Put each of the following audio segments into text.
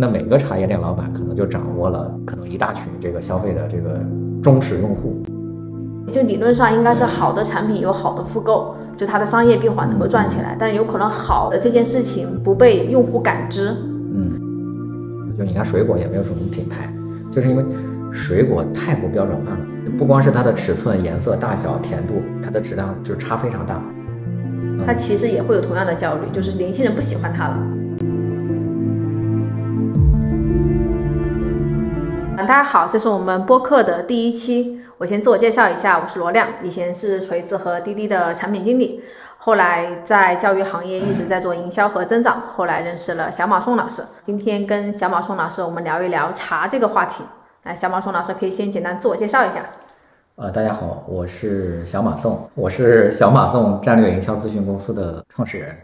那每个茶叶店老板可能就掌握了可能一大群这个消费的这个忠实用户。就理论上应该是好的产品有好的复购，就它的商业闭环能够转起来，但有可能好的这件事情不被用户感知。嗯，就你看水果也没有什么品牌，就是因为水果太不标准化了，不光是它的尺寸、颜色、大小、甜度，它的质量就差非常大。它其实也会有同样的焦虑，就是年轻人不喜欢它了。大家好，这是我们播客的第一期。我先自我介绍一下，我是罗亮，以前是锤子和滴滴的产品经理，后来在教育行业一直在做营销和增长，后来认识了小马宋老师。今天跟小马宋老师我们聊一聊茶这个话题。那小马宋老师可以先简单自我介绍一下。呃，大家好，我是小马宋，我是小马宋战略营销咨询公司的创始人。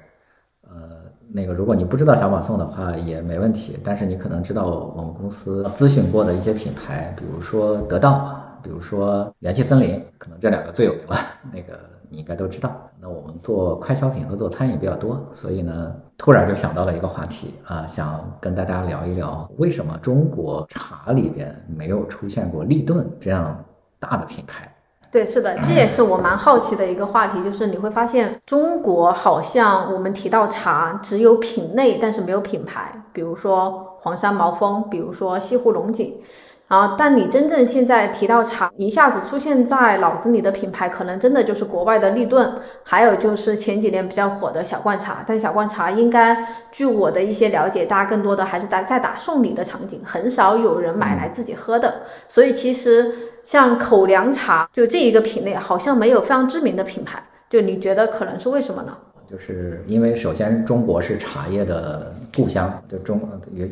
那个如果你不知道小马送的话也没问题，但是你可能知道我们公司咨询过的一些品牌，比如说得到，比如说元气森林，可能这两个最有名了，那个你应该都知道。那我们做快消品和做餐饮比较多，所以呢，突然就想到了一个话题啊，想跟大家聊一聊，为什么中国茶里边没有出现过立顿这样。大的品牌，对，是的，这也是我蛮好奇的一个话题，就是你会发现中国好像我们提到茶只有品类，但是没有品牌，比如说黄山毛峰，比如说西湖龙井。啊！但你真正现在提到茶，一下子出现在脑子里的品牌，可能真的就是国外的立顿，还有就是前几年比较火的小罐茶。但小罐茶应该，据我的一些了解，大家更多的还是在在打送礼的场景，很少有人买来自己喝的。所以其实像口粮茶，就这一个品类，好像没有非常知名的品牌。就你觉得可能是为什么呢？就是因为首先中国是茶叶的故乡，就中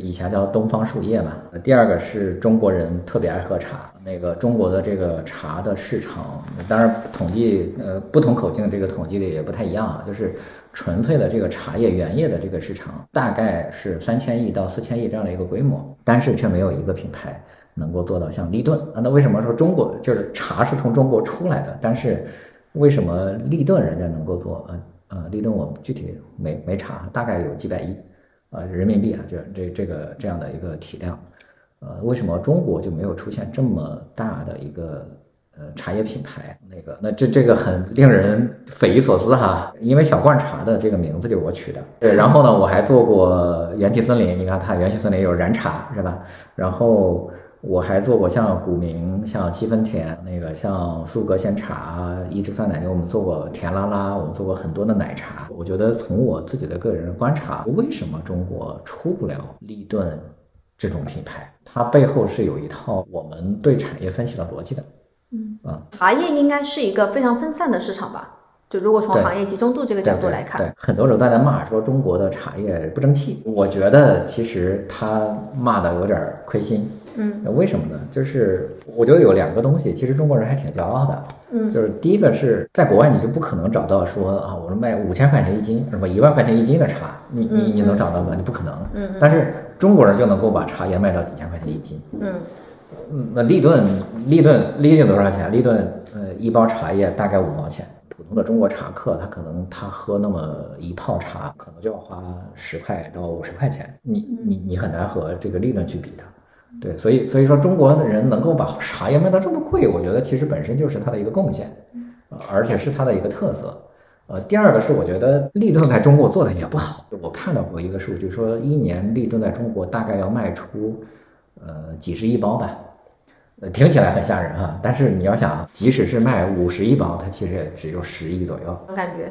以前叫东方树叶嘛。第二个是中国人特别爱喝茶，那个中国的这个茶的市场，当然统计呃不同口径这个统计的也不太一样啊。就是纯粹的这个茶叶原叶的这个市场大概是三千亿到四千亿这样的一个规模，但是却没有一个品牌能够做到像立顿啊。那为什么说中国就是茶是从中国出来的？但是为什么立顿人家能够做？呃。呃，立顿我具体没没查，大概有几百亿，呃，人民币啊，这这这个这样的一个体量，呃，为什么中国就没有出现这么大的一个呃茶叶品牌？那个，那这这个很令人匪夷所思哈，因为小罐茶的这个名字就是我取的，对，然后呢，我还做过元气森林，你看它元气森林有燃茶是吧？然后。我还做过像古茗、像七分甜，那个像苏格鲜茶、一枝酸奶牛，我们做过甜拉拉，我们做过很多的奶茶。我觉得从我自己的个人观察，为什么中国出不了立顿这种品牌？它背后是有一套我们对产业分析的逻辑的。嗯啊，茶叶应该是一个非常分散的市场吧？就如果从行业集中度这个角度来看，对很多人都在骂说中国的茶叶不争气。我觉得其实他骂的有点亏心。嗯，那为什么呢？就是我觉得有两个东西，其实中国人还挺骄傲的。嗯，就是第一个是在国外你就不可能找到说啊，我是卖五千块钱一斤，什么一万块钱一斤的茶，你你你能找到吗？你不可能。嗯，但是中国人就能够把茶叶卖到几千块钱一斤。嗯，嗯，那立顿立顿立顿多少钱？立顿呃一包茶叶大概五毛钱。普通的中国茶客，他可能他喝那么一泡茶，可能就要花十块到五十块钱，你你你很难和这个利润去比的，对，所以所以说中国的人能够把茶叶卖到这么贵，我觉得其实本身就是它的一个贡献，而且是它的一个特色。呃，第二个是我觉得立顿在中国做的也不好，我看到过一个数据说，一年立顿在中国大概要卖出呃几十亿包吧。呃，听起来很吓人啊，但是你要想，即使是卖五十亿包，它其实也只有十亿左右。我感觉，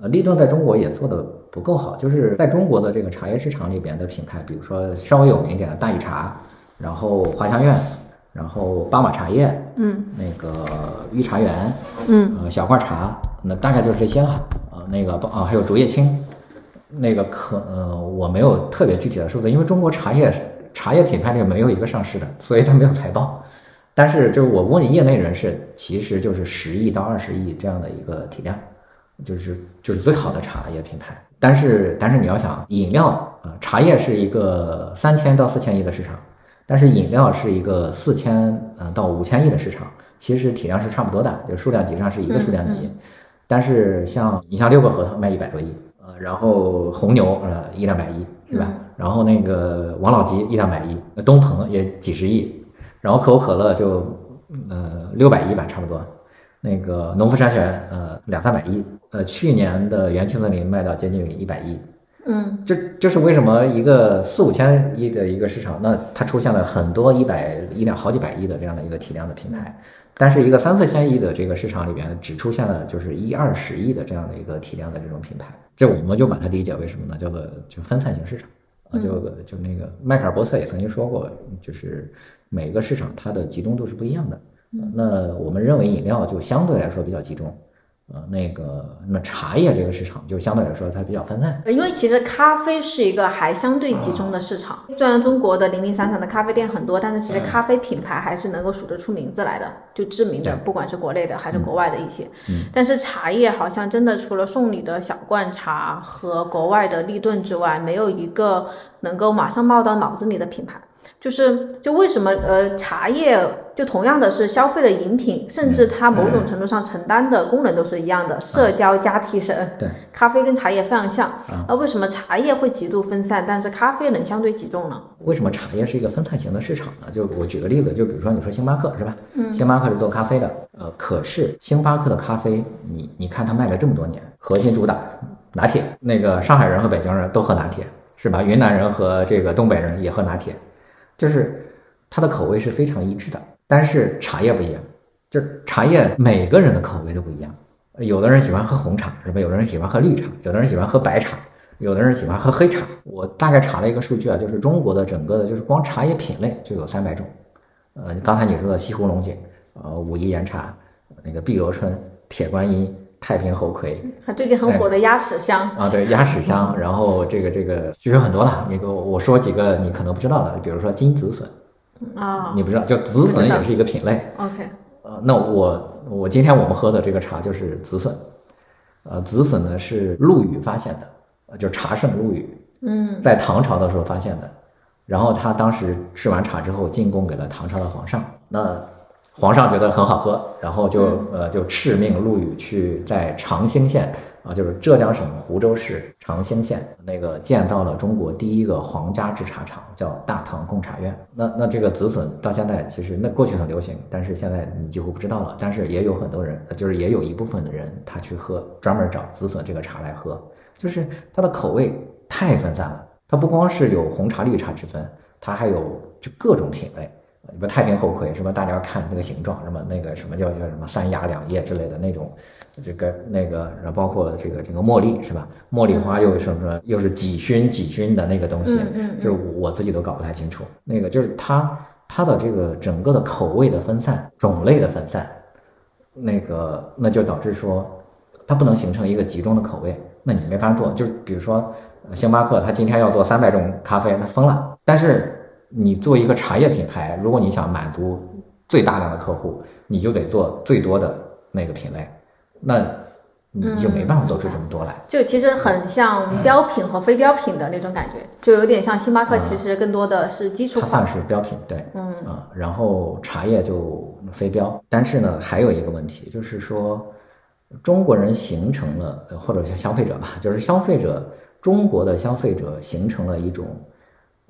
呃，立顿在中国也做的不够好，就是在中国的这个茶叶市场里边的品牌，比如说稍微有名一点的大益茶，然后华强苑，然后巴马茶叶，嗯，那个御茶园，嗯，呃，小罐茶，那大概就是这些哈。呃，那个啊，还有竹叶青，那个可呃，我没有特别具体的数字，因为中国茶叶茶叶品牌里没有一个上市的，所以它没有财报。但是，就是我问业内人士，其实就是十亿到二十亿这样的一个体量，就是就是最好的茶叶品牌。但是，但是你要想饮料啊，茶叶是一个三千到四千亿的市场，但是饮料是一个四千呃到五千亿的市场，其实体量是差不多的，就数量级上是一个数量级。但是像你像六个核桃卖一百多亿，呃，然后红牛呃一两百亿是吧？然后那个王老吉一两百亿，那东鹏也几十亿，然后可口可乐就呃六百亿吧，差不多。那个农夫山泉呃两三百亿，呃去年的元气森林卖到接近一百亿，嗯这这是为什么一个四五千亿的一个市场，那它出现了很多一百一两好几百亿的这样的一个体量的品牌，但是一个三四千亿的这个市场里边，只出现了就是一二十亿的这样的一个体量的这种品牌，这我们就把它理解为什么呢？叫做就分散型市场啊，就就那个迈克尔伯特也曾经说过，就是每个市场它的集中度是不一样的。那我们认为饮料就相对来说比较集中，呃，那个那么茶叶这个市场就相对来说它比较分散。因为其实咖啡是一个还相对集中的市场，虽然中国的零零散散的咖啡店很多，但是其实咖啡品牌还是能够数得出名字来的，就知名的，不管是国内的还是国外的一些。嗯但是茶叶好像真的除了送礼的小罐茶和国外的立顿之外，没有一个能够马上冒到脑子里的品牌。就是就为什么呃茶叶就同样的是消费的饮品，甚至它某种程度上承担的功能都是一样的，社交加提神。对，咖啡跟茶叶非常像，啊而为什么茶叶会极度分散，但是咖啡能相对集中呢？为什么茶叶是一个分散型的市场呢？就我举个例子，就比如说你说星巴克是吧？嗯，星巴克是做咖啡的，呃，可是星巴克的咖啡，你你看它卖了这么多年，核心主打拿铁，那个上海人和北京人都喝拿铁，是吧？云南人和这个东北人也喝拿铁，就是它的口味是非常一致的。但是茶叶不一样，就茶叶每个人的口味都不一样，有的人喜欢喝红茶，是吧？有的人喜欢喝绿茶，有的人喜欢喝白茶。有的人喜欢喝黑茶，我大概查了一个数据啊，就是中国的整个的，就是光茶叶品类就有三百种。呃，刚才你说的西湖龙井，呃，武夷岩茶，那个碧螺春、铁观音、太平猴魁它最近很火的鸭屎香，啊，对，鸭屎香，然后这个这个其实很多了。那个我说几个你可能不知道的，比如说金子笋，啊。你不知道，就紫笋也是一个品类。，OK，呃，那我我今天我们喝的这个茶就是紫笋，呃，紫笋呢是陆羽发现的，呃，就是茶圣陆羽，嗯。在唐朝的时候发现的，然后他当时制完茶之后进贡给了唐朝的皇上，那皇上觉得很好喝，然后就呃就敕命陆羽去在长兴县啊，就是浙江省湖州市长兴县那个建造了中国第一个皇家制茶厂，叫大唐贡茶院。那那这个紫笋到现在其实那过去很流行，但是现在你几乎不知道了。但是也有很多人，就是也有一部分的人他去喝，专门找紫笋这个茶来喝，就是它的口味太分散了。它不光是有红茶、绿茶之分，它还有就各种品类。什么太平猴魁，什么大家看那个形状，什么那个什么叫叫什么三芽两叶之类的那种，这个那个，然后包括这个这个茉莉是吧？茉莉花又是什么？又是几熏几熏的那个东西，就是我自己都搞不太清楚。那个就是它它的这个整个的口味的分散、种类的分散，那个那就导致说它不能形成一个集中的口味，那你没法做。就是比如说呃星巴克，它今天要做三百种咖啡，那疯了。但是你做一个茶叶品牌，如果你想满足最大量的客户，你就得做最多的那个品类，那你就没办法做出这么多来。就其实很像标品和非标品的那种感觉，就有点像星巴克，其实更多的是基础它算。是标品，对，嗯啊，然后茶叶就非标，但是呢，还有一个问题就是说，中国人形成了，呃或者是消费者吧，就是消费者，中国的消费者形成了一种，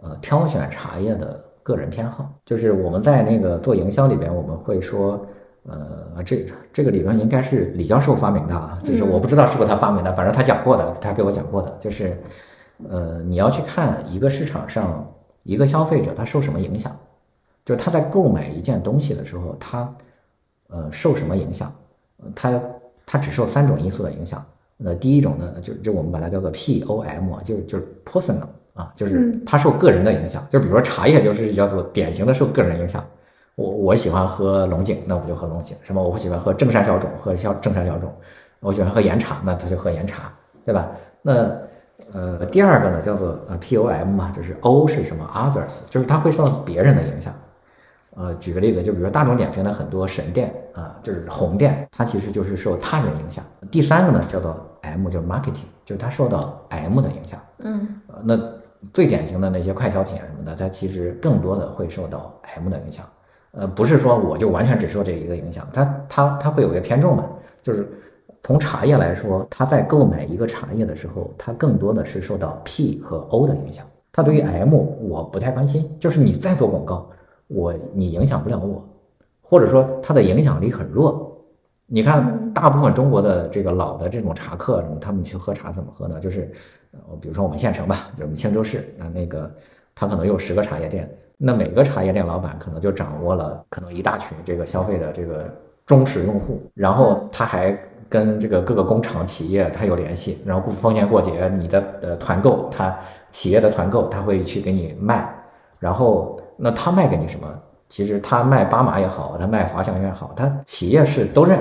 呃，挑选茶叶的个人偏好，就是我们在那个做营销里边，我们会说。呃，这这个理论应该是李教授发明的啊，就是我不知道是不是他发明的，反正他讲过的，他给我讲过的，就是，呃，你要去看一个市场上一个消费者他受什么影响，就是他在购买一件东西的时候，他呃受什么影响？呃他他只受三种因素的影响。那，第一种呢，就就我们把它叫做 POM，就就是 personal 啊，就是他受个人的影响。就比如说茶叶，就是叫做典型的受个人影响。我我喜欢喝龙井，那我就喝龙井；什么我不喜欢喝正山小种，喝小正山小种；我喜欢喝岩茶，那他就喝岩茶，对吧？那呃，第二个呢叫做呃 POM 嘛，就是 O 是什么 others，就是它会受到别人的影响。呃，举个例子，就比如说大众点评的很多神店啊、就是红店，它其实就是受他人影响。第三个呢叫做 M，就是 marketing，就是它受到 M 的影响。嗯呃，那最典型的那些快消品什么的，它其实更多的会受到 M 的影响。呃，不是说我就完全只受这一个影响，它它它会有一个偏重嘛，就是从茶叶来说，它在购买一个茶叶的时候，它更多的是受到 P 和 O 的影响。他对于 M 我不太关心，就是你再做广告，我你影响不了我，或者说它的影响力很弱。你看，大部分中国的这个老的这种茶客，他们去喝茶怎么喝呢？就是，呃，比如说我们县城吧，就是我们青州市啊，那个他可能有十个茶叶店，那每个茶叶店老板可能就掌握了可能一大群这个消费的这个忠实用户，然后他还跟这个各个工厂企业他有联系，然后过逢年过节你的呃团购，他企业的团购他会去给你卖，然后那他卖给你什么？其实他卖巴马也好，他卖华强院也好，他企业是都认。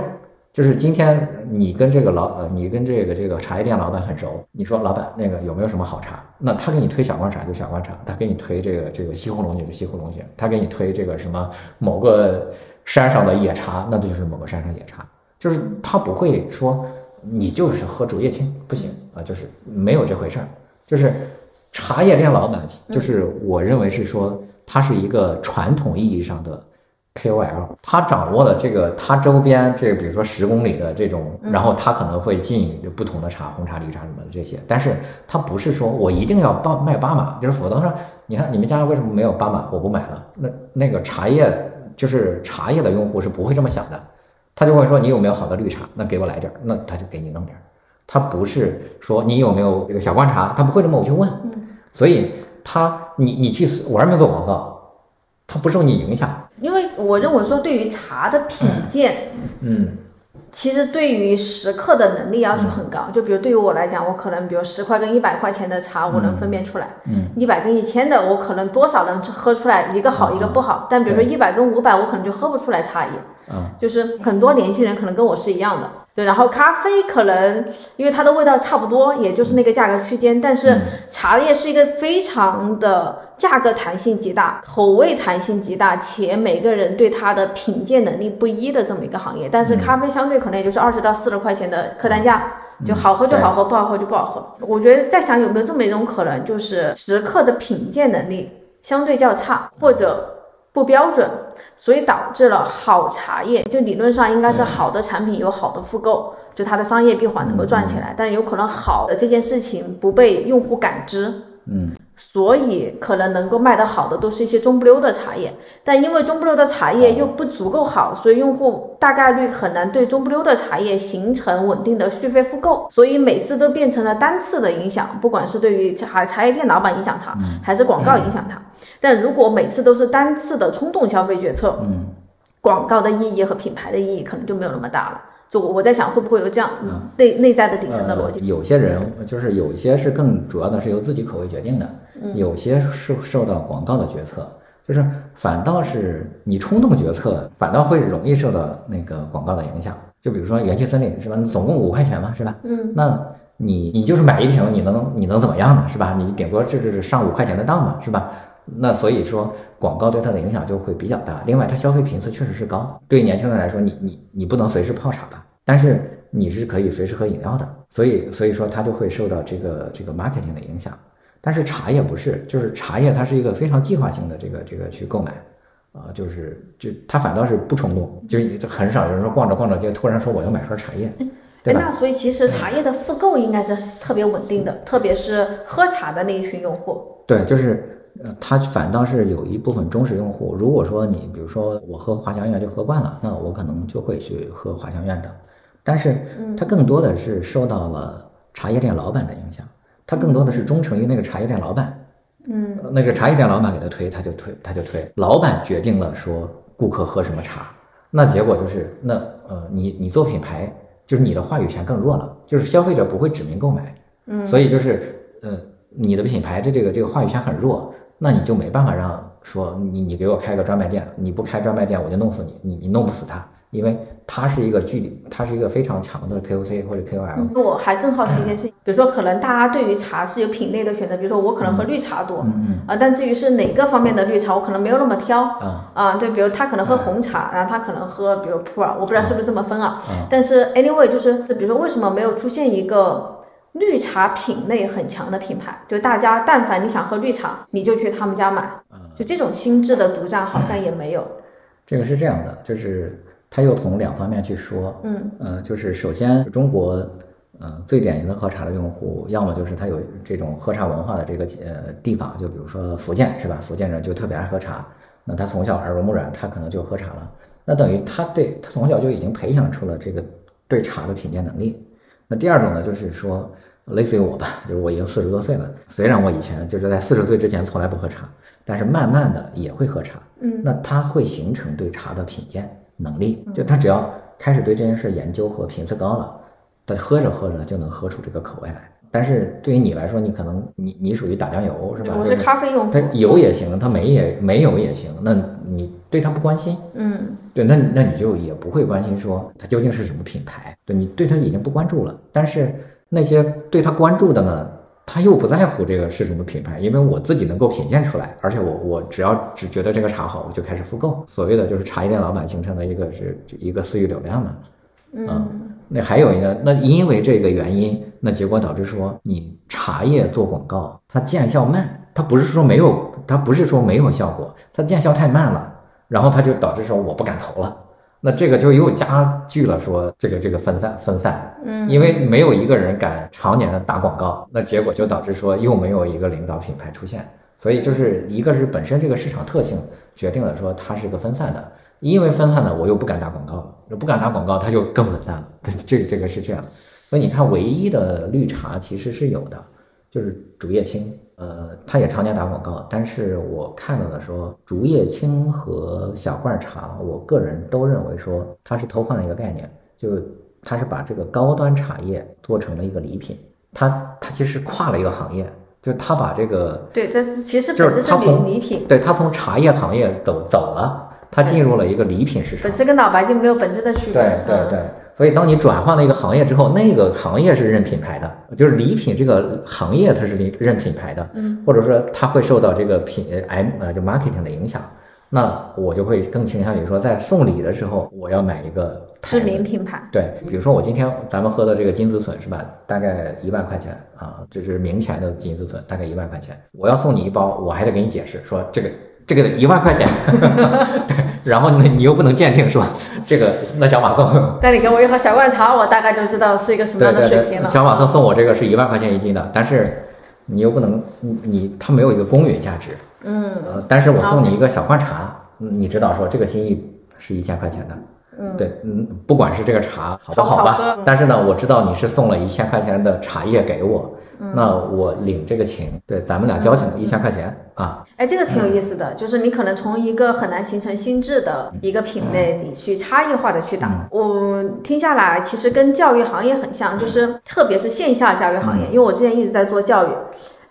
就是今天你跟这个老呃，你跟这个这个茶叶店老板很熟，你说老板那个有没有什么好茶？那他给你推小罐茶就小罐茶，他给你推这个这个西湖龙井就西湖龙井，他给你推这个什么某个山上的野茶，那就是某个山上野茶，就是他不会说你就是喝竹叶青不行啊，就是没有这回事儿。就是茶叶店老板，就是我认为是说他是一个传统意义上的。KOL，他掌握了这个，他周边这个，比如说十公里的这种，然后他可能会进不同的茶，红茶、绿茶什么的这些，但是他不是说我一定要巴卖巴马，就是否则说，你看你们家为什么没有巴马，我不买了。那那个茶叶就是茶叶的用户是不会这么想的，他就会说你有没有好的绿茶，那给我来点儿，那他就给你弄点儿。他不是说你有没有这个小罐茶，他不会这么我去问。所以他你你去玩命做广告，他不受你影响。我认为说，对于茶的品鉴，嗯，其实对于食客的能力要求很高。就比如对于我来讲，我可能比如十块跟一百块钱的茶，我能分辨出来。嗯，一百跟一千的，我可能多少能喝出来一个好一个不好。但比如说一百跟五百，我可能就喝不出来差异。嗯，就是很多年轻人可能跟我是一样的。对，然后咖啡可能因为它的味道差不多，也就是那个价格区间，但是茶叶是一个非常的价格弹性极大、口味弹性极大，且每个人对它的品鉴能力不一的这么一个行业。但是咖啡相对可能也就是二十到四十块钱的客单价，就好喝就好喝，不好喝就不好喝。我觉得在想有没有这么一种可能，就是食客的品鉴能力相对较差，或者。不标准，所以导致了好茶叶就理论上应该是好的产品有好的复购，就它的商业闭环能够赚起来，但有可能好的这件事情不被用户感知，嗯，所以可能能够卖得好的都是一些中不溜的茶叶，但因为中不溜的茶叶又不足够好，所以用户大概率很难对中不溜的茶叶形成稳定的续费复购，所以每次都变成了单次的影响，不管是对于茶茶叶店老板影响他，还是广告影响他。但如果每次都是单次的冲动消费决策，嗯，广告的意义和品牌的意义可能就没有那么大了。就我在想，会不会有这样内内在的底层的逻辑？有些人就是有一些是更主要的是由自己口味决定的，有些是受到广告的决策，就是反倒是你冲动决策，反倒会容易受到那个广告的影响。就比如说元气森林是吧？总共五块钱嘛是吧？嗯，那你你就是买一瓶，你能你能怎么样呢？是吧？你顶多这这是上五块钱的当嘛是吧？那所以说，广告对它的影响就会比较大。另外，它消费频次确实是高。对于年轻人来说，你你你不能随时泡茶吧？但是你是可以随时喝饮料的。所以所以说，它就会受到这个这个 marketing 的影响。但是茶叶不是，就是茶叶它是一个非常计划性的这个这个去购买，啊，就是就它反倒是不冲动，就很少有人说逛着逛着街突然说我要买盒茶叶，对那所以其实茶叶的复购应该是特别稳定的，特别是喝茶的那一群用户。对，就是。呃，它反倒是有一部分忠实用户。如果说你比如说我喝华强苑就喝惯了，那我可能就会去喝华强苑的。但是它更多的是受到了茶叶店老板的影响，它更多的是忠诚于那个茶叶店老板。嗯，那个茶叶店老板给他推，他就推，他就推。老板决定了说顾客喝什么茶，那结果就是那呃，你你做品牌，就是你的话语权更弱了，就是消费者不会指名购买。嗯，所以就是呃，你的品牌这这个这个话语权很弱。那你就没办法让说你你给我开个专卖店，你不开专卖店我就弄死你，你你弄不死他，因为它是一个距离，它是一个非常强的 KOC 或者 KOL。我还更好奇一件事情，比如说可能大家对于茶是有品类的选择，比如说我可能喝绿茶多，嗯啊，但至于是哪个方面的绿茶，我可能没有那么挑啊啊，就比如他可能喝红茶，然后他可能喝比如普洱，我不知道是不是这么分啊，嗯但是 anyway 就是比如说为什么没有出现一个。绿茶品类很强的品牌，就大家但凡你想喝绿茶，你就去他们家买。就这种心智的独占好像也没有。这个是这样的，就是他又从两方面去说。嗯，呃，就是首先中国，嗯，最典型的喝茶的用户，要么就是他有这种喝茶文化的这个呃地方，就比如说福建是吧？福建人就特别爱喝茶，那他从小耳濡目染，他可能就喝茶了。那等于他对他从小就已经培养出了这个对茶的品鉴能力。那第二种呢，就是说类似于我吧，就是我已经四十多岁了，虽然我以前就是在四十岁之前从来不喝茶，但是慢慢的也会喝茶。嗯，那他会形成对茶的品鉴能力，就他只要开始对这件事研究和频次高了。他喝着喝着就能喝出这个口味来，但是对于你来说，你可能你你属于打酱油是吧？我是咖啡用户。它有也行，它没也没有也行。那你对它不关心，嗯，对，那那你就也不会关心说它究竟是什么品牌。对你对它已经不关注了。但是那些对它关注的呢，他又不在乎这个是什么品牌，因为我自己能够品鉴出来，而且我我只要只觉得这个茶好，我就开始复购。所谓的就是茶叶店老板形成的一个是一个私域流量嘛，嗯。那还有一个，那因为这个原因，那结果导致说你茶叶做广告，它见效慢，它不是说没有，它不是说没有效果，它见效太慢了，然后它就导致说我不敢投了，那这个就又加剧了说这个这个分散分散，嗯，因为没有一个人敢常年的打广告，那结果就导致说又没有一个领导品牌出现，所以就是一个是本身这个市场特性决定了说它是个分散的。因为分散的，我又不敢打广告了，不敢打广告，它就更分散了。这这个是这样，所以你看，唯一的绿茶其实是有的，就是竹叶青，呃，他也常年打广告。但是我看到的说，竹叶青和小罐茶，我个人都认为说它是偷换了一个概念，就它是把这个高端茶叶做成了一个礼品，它它其实跨了一个行业，就它把这个对，这是其实就是它从礼品，对，它从茶叶行业走走了。它进入了一个礼品市场，本质跟脑白金没有本质的区别。对对对，所以当你转换了一个行业之后，那个行业是认品牌的，就是礼品这个行业它是认品牌的，嗯，或者说它会受到这个品 M 呃就 marketing 的影响，那我就会更倾向于说，在送礼的时候，我要买一个知名品牌。对，比如说我今天咱们喝的这个金子笋是吧？大概一万块钱啊，这是明前的金子笋，大概一万块钱，我要送你一包，我还得给你解释说这个。这个一万块钱，对，然后呢你又不能鉴定是吧？这个那小马送，那你给我一盒小罐茶，我大概就知道是一个什么样的水平了。小马送送我这个是一万块钱一斤的，但是你又不能，你你它没有一个公允价值，嗯，呃，但是我送你一个小罐茶，你知道说这个心意是一千块钱的，嗯，对，嗯，不管是这个茶好不好吧，但是呢，我知道你是送了一千块钱的茶叶给我。那我领这个情，对，咱们俩交情一千块钱啊。哎，这个挺有意思的，就是你可能从一个很难形成心智的一个品类里去差异化的去打。我听下来，其实跟教育行业很像，就是特别是线下教育行业，因为我之前一直在做教育。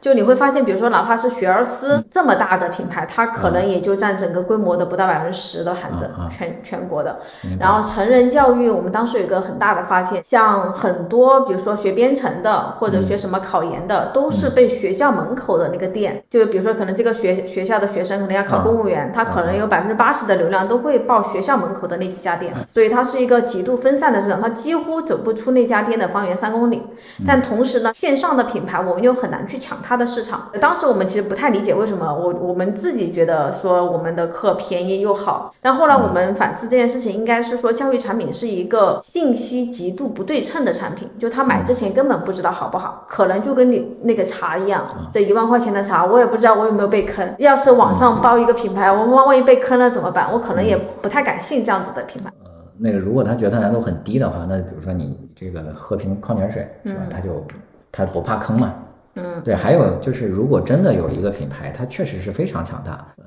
就你会发现，比如说哪怕是学而思这么大的品牌，它可能也就占整个规模的不到百分之十的含子，全全国的。然后成人教育，我们当时有一个很大的发现，像很多比如说学编程的或者学什么考研的，都是被学校门口的那个店，就比如说可能这个学学校的学生可能要考公务员，他可能有百分之八十的流量都会报学校门口的那几家店，所以它是一个极度分散的市场，它几乎走不出那家店的方圆三公里。但同时呢，线上的品牌我们又很难去抢它。它的市场，当时我们其实不太理解为什么我我们自己觉得说我们的课便宜又好，但后来我们反思这件事情，应该是说教育产品是一个信息极度不对称的产品，就他买之前根本不知道好不好，可能就跟你那个茶一样，这一万块钱的茶我也不知道我有没有被坑，要是网上包一个品牌，我万万一被坑了怎么办？我可能也不太敢信这样子的品牌。呃，那个如果他觉得难度很低的话，那比如说你这个喝瓶矿泉水是吧？他就他不怕坑嘛。嗯，对，还有就是，如果真的有一个品牌，它确实是非常强大，嗯，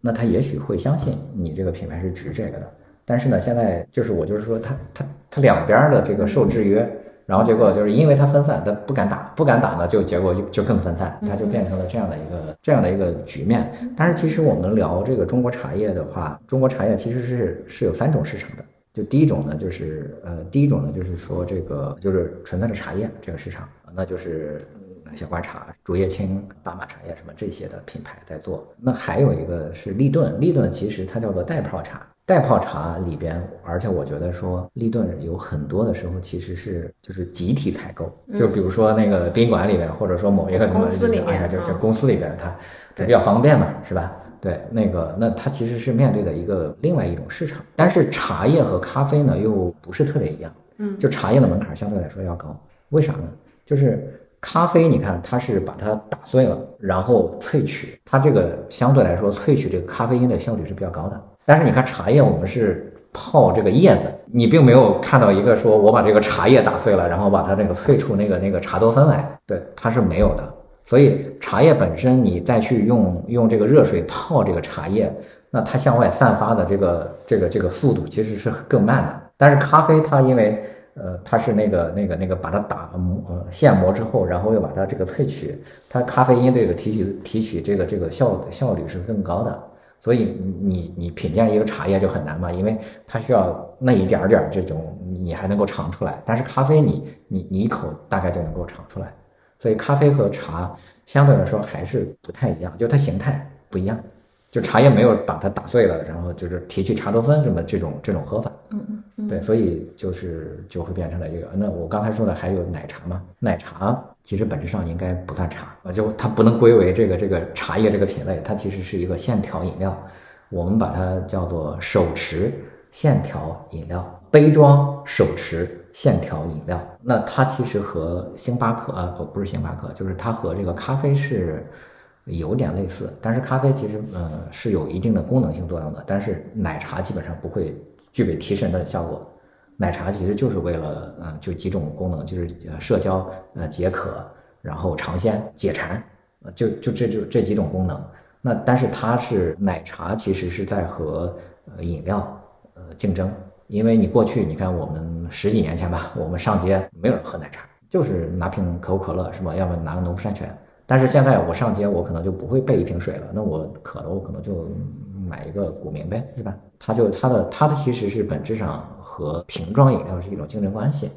那他也许会相信你这个品牌是值这个的。但是呢，现在就是我就是说，他他他两边的这个受制约，然后结果就是因为它分散，它不敢打，不敢打呢，就结果就就更分散，它就变成了这样的一个这样的一个局面。但是其实我们聊这个中国茶叶的话，中国茶叶其实是是有三种市场的。就第一种呢，就是呃，第一种呢就是说这个就是纯粹的茶叶这个市场，那就是。小罐茶、竹叶青、巴马茶叶什么这些的品牌在做。那还有一个是立顿，立顿其实它叫做袋泡茶。袋泡茶里边，而且我觉得说立顿有很多的时候其实是就是集体采购，就比如说那个宾馆里边，或者说某一个公司里面，就就公司里边，它它比较方便嘛，是吧？对，那个那它其实是面对的一个另外一种市场。但是茶叶和咖啡呢又不是特别一样，嗯，就茶叶的门槛相对来说要高。为啥呢？就是咖啡，你看它是把它打碎了，然后萃取，它这个相对来说萃取这个咖啡因的效率是比较高的。但是你看茶叶，我们是泡这个叶子，你并没有看到一个说我把这个茶叶打碎了，然后把它这个萃出那个那个茶多酚来，对，它是没有的。所以茶叶本身，你再去用用这个热水泡这个茶叶，那它向外散发的这个这个这个速度其实是更慢的。但是咖啡它因为呃它是那个那个那个把它打磨呃现磨之后，然后又把它这个萃取，它咖啡因这个提取提取这个这个效效率是更高的。所以你你品鉴一个茶叶就很难嘛，因为它需要那一点点这种你还能够尝出来，但是咖啡你你你一口大概就能够尝出来。所以咖啡和茶相对来说还是不太一样，就它形态不一样，就茶叶没有把它打碎了，然后就是提取茶多酚什么这种这种喝法，嗯嗯，对，所以就是就会变成了一个。那我刚才说的还有奶茶嘛，奶茶其实本质上应该不算茶，啊，就它不能归为这个这个茶叶这个品类，它其实是一个线条饮料，我们把它叫做手持线条饮料，杯装手持。线条饮料，那它其实和星巴克啊不不是星巴克，就是它和这个咖啡是有点类似，但是咖啡其实呃是有一定的功能性作用的，但是奶茶基本上不会具备提神的效果，奶茶其实就是为了呃就几种功能，就是社交呃解渴，然后尝鲜解馋，就就这就这几种功能，那但是它是奶茶其实是在和呃饮料呃竞争。因为你过去你看我们十几年前吧，我们上街没有人喝奶茶，就是拿瓶可口可乐是吧？要么拿个农夫山泉。但是现在我上街，我可能就不会备一瓶水了，那我渴了，我可能就买一个古茗呗，对吧？它就它的它的其实是本质上和瓶装饮料是一种竞争关系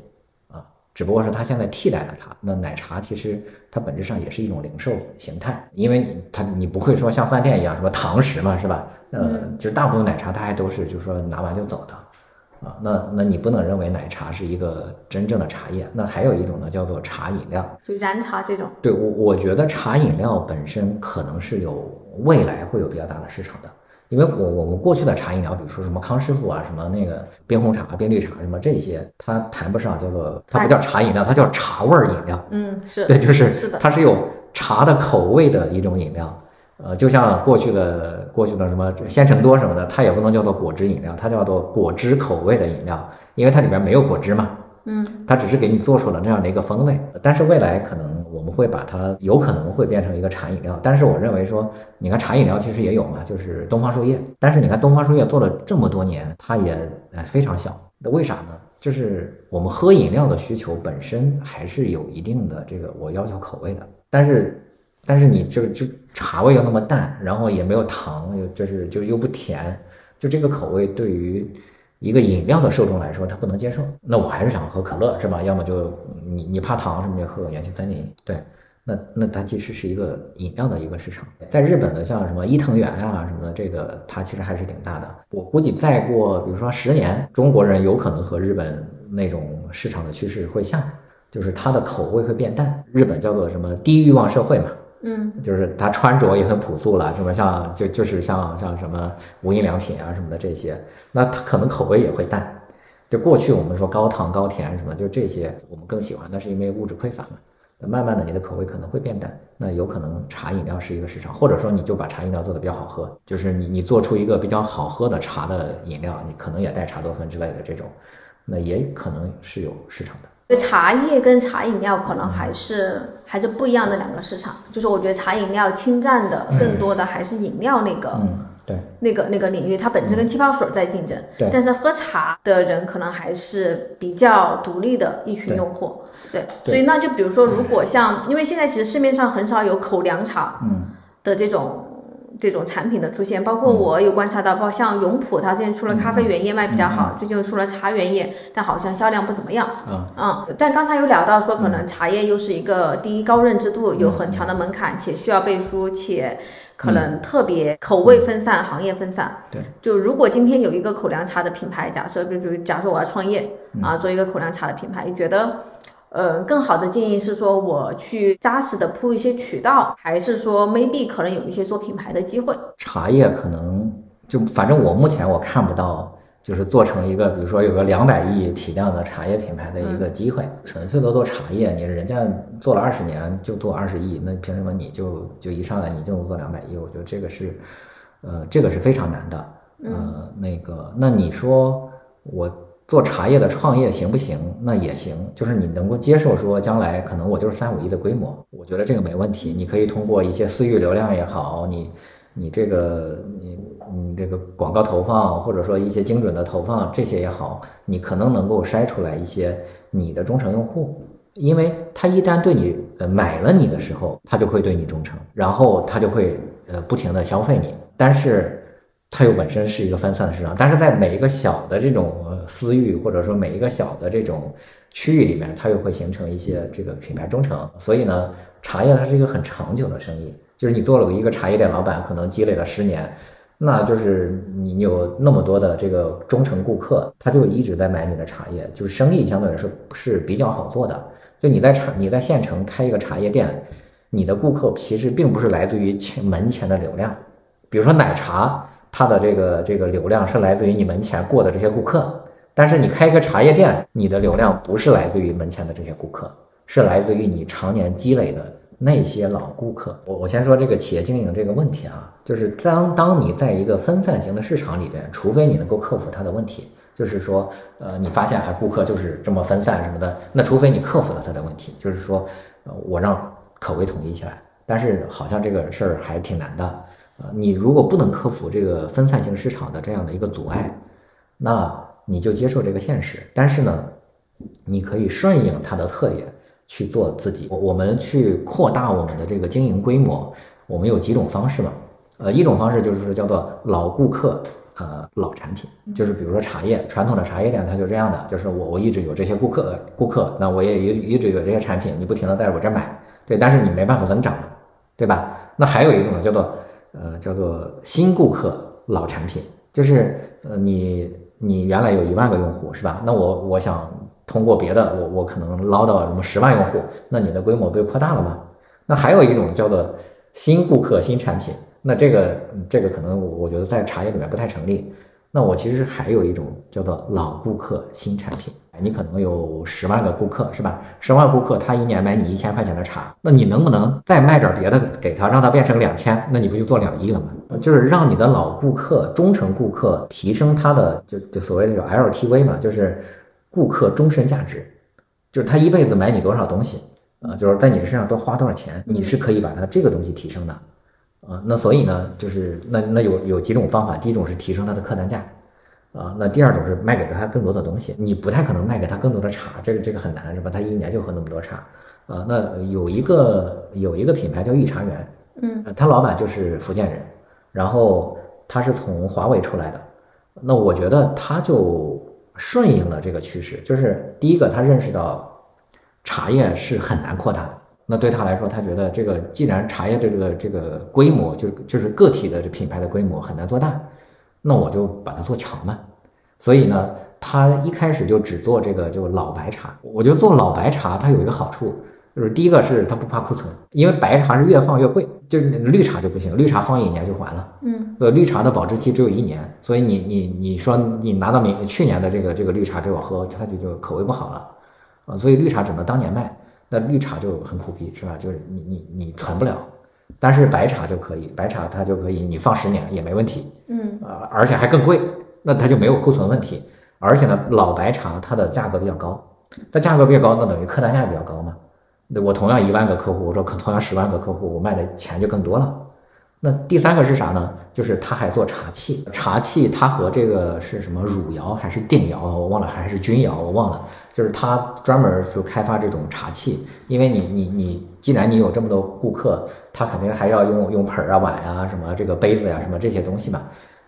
啊，只不过是它现在替代了它。那奶茶其实它本质上也是一种零售形态，因为它你不会说像饭店一样什么堂食嘛，是吧？呃，其实大部分奶茶它还都是就是说拿完就走的。啊，那那你不能认为奶茶是一个真正的茶叶，那还有一种呢，叫做茶饮料，就燃茶这种。对我，我觉得茶饮料本身可能是有未来会有比较大的市场的，因为我我们过去的茶饮料，比如说什么康师傅啊，什么那个冰红茶、冰绿茶什么这些，它谈不上叫做，它不叫茶饮料，它叫茶味儿饮料。嗯，是对，就是是的，它是有茶的口味的一种饮料。呃，就像过去的过去的什么鲜橙多什么的，它也不能叫做果汁饮料，它叫做果汁口味的饮料，因为它里边没有果汁嘛。嗯，它只是给你做出了那样的一个风味。但是未来可能我们会把它有可能会变成一个茶饮料，但是我认为说，你看茶饮料其实也有嘛，就是东方树叶。但是你看东方树叶做了这么多年，它也呃非常小。那为啥呢？就是我们喝饮料的需求本身还是有一定的这个我要求口味的，但是。但是你这个就茶味又那么淡，然后也没有糖，又就是就又不甜，就这个口味对于一个饮料的受众来说，他不能接受。那我还是想喝可乐，是吧？要么就你你怕糖什么，就喝元气森林。对，那那它其实是一个饮料的一个市场。在日本的像什么伊藤园啊什么的，这个它其实还是挺大的。我估计再过比如说十年，中国人有可能和日本那种市场的趋势会像，就是它的口味会变淡。日本叫做什么低欲望社会嘛。嗯，就是他穿着也很朴素了，什么？像就就是像像什么无印良品啊什么的这些，那他可能口味也会淡。就过去我们说高糖高甜什么，就这些我们更喜欢，那是因为物质匮乏嘛。那慢慢的你的口味可能会变淡，那有可能茶饮料是一个市场，或者说你就把茶饮料做的比较好喝，就是你你做出一个比较好喝的茶的饮料，你可能也带茶多酚之类的这种，那也可能是有市场的。茶叶跟茶饮料可能还是还是不一样的两个市场，就是我觉得茶饮料侵占的更多的还是饮料那个，嗯，对，那个那个领域，它本身跟气泡水在竞争，对，但是喝茶的人可能还是比较独立的一群用户，对，所以那就比如说，如果像，因为现在其实市面上很少有口粮茶，嗯，的这种。这种产品的出现，包括我有观察到，包括像永璞，它现在出了咖啡原液卖比较好，最近又出了茶原液，但好像销量不怎么样。嗯，但刚才有聊到说，可能茶叶又是一个第一高认知度，有很强的门槛，且需要背书，且可能特别口味分散，行业分散。对，就如果今天有一个口粮茶的品牌，假设比如假设我要创业啊，做一个口粮茶的品牌，你觉得？呃，更好的建议是说，我去扎实的铺一些渠道，还是说 maybe 可能有一些做品牌的机会？茶叶可能就反正我目前我看不到，就是做成一个，比如说有个两百亿体量的茶叶品牌的一个机会。纯粹的做茶叶，你人家做了二十年就做二十亿，那凭什么你就就一上来你就能做两百亿？我觉得这个是，呃，这个是非常难的。呃，那个，那你说我做茶叶的创业行不行？那也行，就是你能够接受说将来可能我就是三五亿的规模，我觉得这个没问题。你可以通过一些私域流量也好，你你这个你你这个广告投放，或者说一些精准的投放这些也好，你可能能够筛出来一些你的忠诚用户，因为他一旦对你呃买了你的时候，他就会对你忠诚，然后他就会呃不停的消费你，但是。它又本身是一个分散的市场，但是在每一个小的这种私域，或者说每一个小的这种区域里面，它又会形成一些这个品牌忠诚。所以呢，茶叶它是一个很长久的生意，就是你做了一个茶叶店老板，可能积累了十年，那就是你有那么多的这个忠诚顾客，他就一直在买你的茶叶，就是生意相对来说是比较好做的。就你在茶你在县城开一个茶叶店，你的顾客其实并不是来自于前门前的流量，比如说奶茶。它的这个这个流量是来自于你门前过的这些顾客，但是你开一个茶叶店，你的流量不是来自于门前的这些顾客，是来自于你常年积累的那些老顾客。我我先说这个企业经营这个问题啊，就是当当你在一个分散型的市场里边，除非你能够克服它的问题，就是说，呃，你发现哎顾客就是这么分散什么的，那除非你克服了它的问题，就是说，呃，我让口味统一起来，但是好像这个事儿还挺难的。啊，你如果不能克服这个分散型市场的这样的一个阻碍，那你就接受这个现实。但是呢，你可以顺应它的特点去做自己。我我们去扩大我们的这个经营规模，我们有几种方式嘛？呃，一种方式就是说叫做老顾客，呃，老产品，就是比如说茶叶，传统的茶叶店它就这样的，就是我我一直有这些顾客，顾客，那我也一一直有这些产品，你不停的在我这买，对，但是你没办法增长，对吧？那还有一种呢叫做。呃，叫做新顾客老产品，就是呃，你你原来有一万个用户是吧？那我我想通过别的，我我可能捞到什么十万用户，那你的规模被扩大了吗？那还有一种叫做新顾客新产品，那这个这个可能我觉得在茶叶里面不太成立。那我其实还有一种叫做老顾客新产品。你可能有十万个顾客，是吧？十万顾客，他一年买你一千块钱的茶，那你能不能再卖点别的给他，让他变成两千？那你不就做两亿了吗？就是让你的老顾客、忠诚顾客提升他的，就就所谓的叫 LTV 嘛，就是顾客终身价值，就是他一辈子买你多少东西啊，就是在你身上多花多少钱，你是可以把他这个东西提升的啊。那所以呢，就是那那有有几种方法，第一种是提升它的客单价。啊，那第二种是卖给他更多的东西，你不太可能卖给他更多的茶，这个这个很难是吧？他一年就喝那么多茶，啊，那有一个有一个品牌叫御茶园，嗯，他老板就是福建人，然后他是从华为出来的，那我觉得他就顺应了这个趋势，就是第一个他认识到茶叶是很难扩大的，那对他来说，他觉得这个既然茶叶的这个这个规模就是就是个体的这品牌的规模很难做大。那我就把它做强嘛，所以呢，他一开始就只做这个就老白茶。我觉得做老白茶它有一个好处，就是第一个是它不怕库存，因为白茶是越放越贵，就是绿茶就不行，绿茶放一年就完了。嗯，呃，绿茶的保质期只有一年，所以你你你说你拿到明去年的这个这个绿茶给我喝，它就就口味不好了，啊，所以绿茶只能当年卖，那绿茶就很苦逼，是吧？就是你你你存不了。但是白茶就可以，白茶它就可以，你放十年也没问题，嗯，啊，而且还更贵，那它就没有库存问题。而且呢，老白茶它的价格比较高，它价格比较高，那等于客单价比较高嘛。那我同样一万个客户，我说可同样十万个客户，我卖的钱就更多了。那第三个是啥呢？就是他还做茶器，茶器它和这个是什么汝窑还是定窑，我忘了，还是钧窑，我忘了。就是他专门就开发这种茶器，因为你你你，既然你有这么多顾客，他肯定还要用用盆啊、碗啊、什么这个杯子呀、什么这些东西嘛。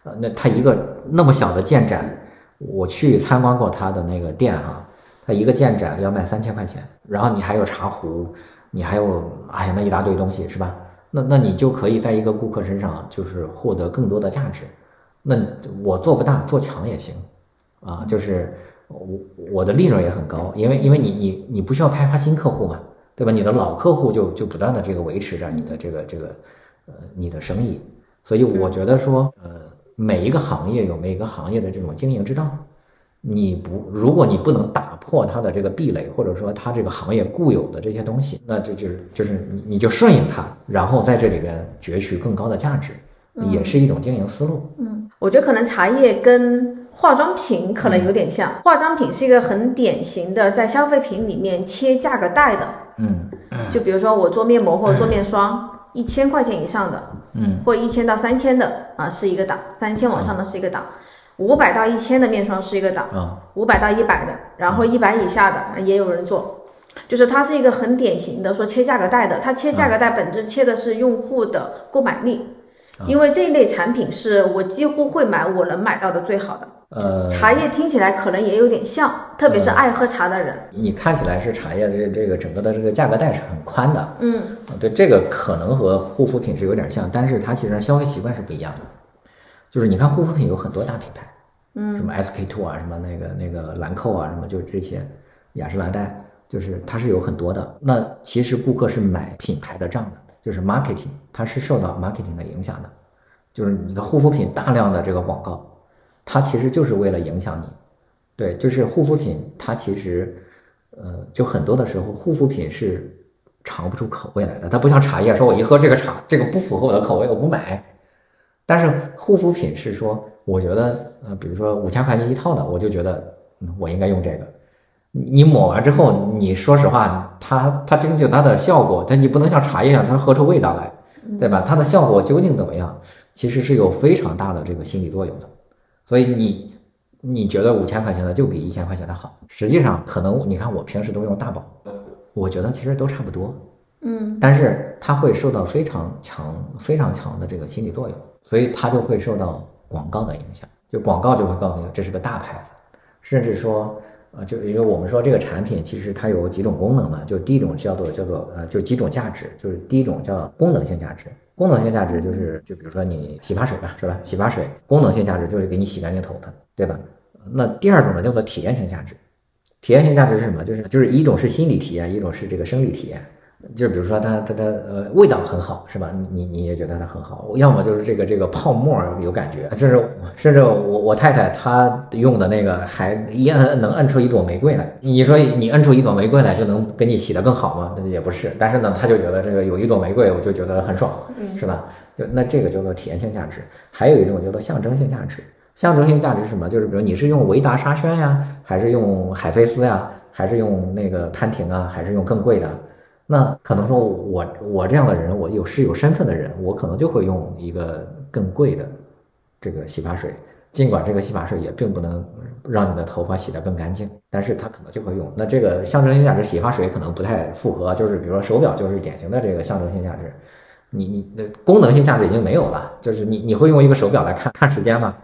呃，那他一个那么小的建盏，我去参观过他的那个店哈，他一个建盏要卖三千块钱，然后你还有茶壶，你还有哎呀那一大堆东西是吧？那那你就可以在一个顾客身上就是获得更多的价值。那我做不大，做强也行，啊，就是。我我的利润也很高，因为因为你你你不需要开发新客户嘛，对吧？你的老客户就就不断的这个维持着你的这个这个呃你的生意，所以我觉得说呃每一个行业有每个行业的这种经营之道。你不，如果你不能打破它的这个壁垒，或者说它这个行业固有的这些东西，那这就是就是你你就顺应它，然后在这里边攫取更高的价值，也是一种经营思路。嗯，我觉得可能茶叶跟化妆品可能有点像，化妆品是一个很典型的在消费品里面切价格带的。嗯，就比如说我做面膜或者做面霜，一千块钱以上的，嗯，或一千到三千的啊是一个档，三千往上的是一个档。五百到一千的面霜是一个档，五百到一百的，然后一百以下的也有人做，就是它是一个很典型的说切价格带的，它切价格带本质切的是用户的购买力，因为这一类产品是我几乎会买，我能买到的最好的。呃，茶叶听起来可能也有点像，特别是爱喝茶的人。你看起来是茶叶的这这个整个的这个价格带是很宽的，嗯，对，这个可能和护肤品是有点像，但是它其实消费习惯是不一样的。就是你看护肤品有很多大品牌，嗯，什么 SK two 啊，什么那个那个兰蔻啊，什么就是这些，雅诗兰黛，就是它是有很多的。那其实顾客是买品牌的账的，就是 marketing，它是受到 marketing 的影响的。就是你的护肤品大量的这个广告，它其实就是为了影响你。对，就是护肤品，它其实，呃，就很多的时候护肤品是尝不出口味来的。它不像茶叶，说我一喝这个茶，这个不符合我的口味，我不买。但是护肤品是说，我觉得，呃，比如说五千块钱一套的，我就觉得嗯我应该用这个。你抹完之后，你说实话，它它究竟它的效果，但你不能像茶叶一样，它喝出味道来，对吧？它的效果究竟怎么样？其实是有非常大的这个心理作用的。所以你你觉得五千块钱的就比一千块钱的好，实际上可能你看我平时都用大宝，我觉得其实都差不多。嗯，但是它会受到非常强、非常强的这个心理作用，所以它就会受到广告的影响。就广告就会告诉你这是个大牌子，甚至说，呃，就因为我们说这个产品其实它有几种功能嘛，就第一种叫做叫做呃，就几种价值，就是第一种叫功能性价值。功能性价值就是就比如说你洗发水吧，是吧？洗发水功能性价值就是给你洗干净头发，对吧？那第二种呢叫做体验性价值。体验性价值是什么？就是就是一种是心理体验，一种是这个生理体验。就比如说它它的呃味道很好是吧？你你也觉得它很好，要么就是这个这个泡沫有感觉，甚至甚至我我太太她用的那个还一摁能摁出一朵玫瑰来。你说你摁出一朵玫瑰来就能给你洗得更好吗？那也不是。但是呢，她就觉得这个有一朵玫瑰，我就觉得很爽，是吧？就那这个叫做体验性价值。还有一种叫做象征性价值。象征性价值是什么？就是比如你是用维达沙宣呀，还是用海飞丝呀，还是用那个潘婷啊，还是用更贵的？那可能说，我我这样的人，我有是有身份的人，我可能就会用一个更贵的这个洗发水，尽管这个洗发水也并不能让你的头发洗得更干净，但是它可能就会用。那这个象征性价值洗发水可能不太符合，就是比如说手表就是典型的这个象征性价值，你你那功能性价值已经没有了，就是你你会用一个手表来看看时间吗？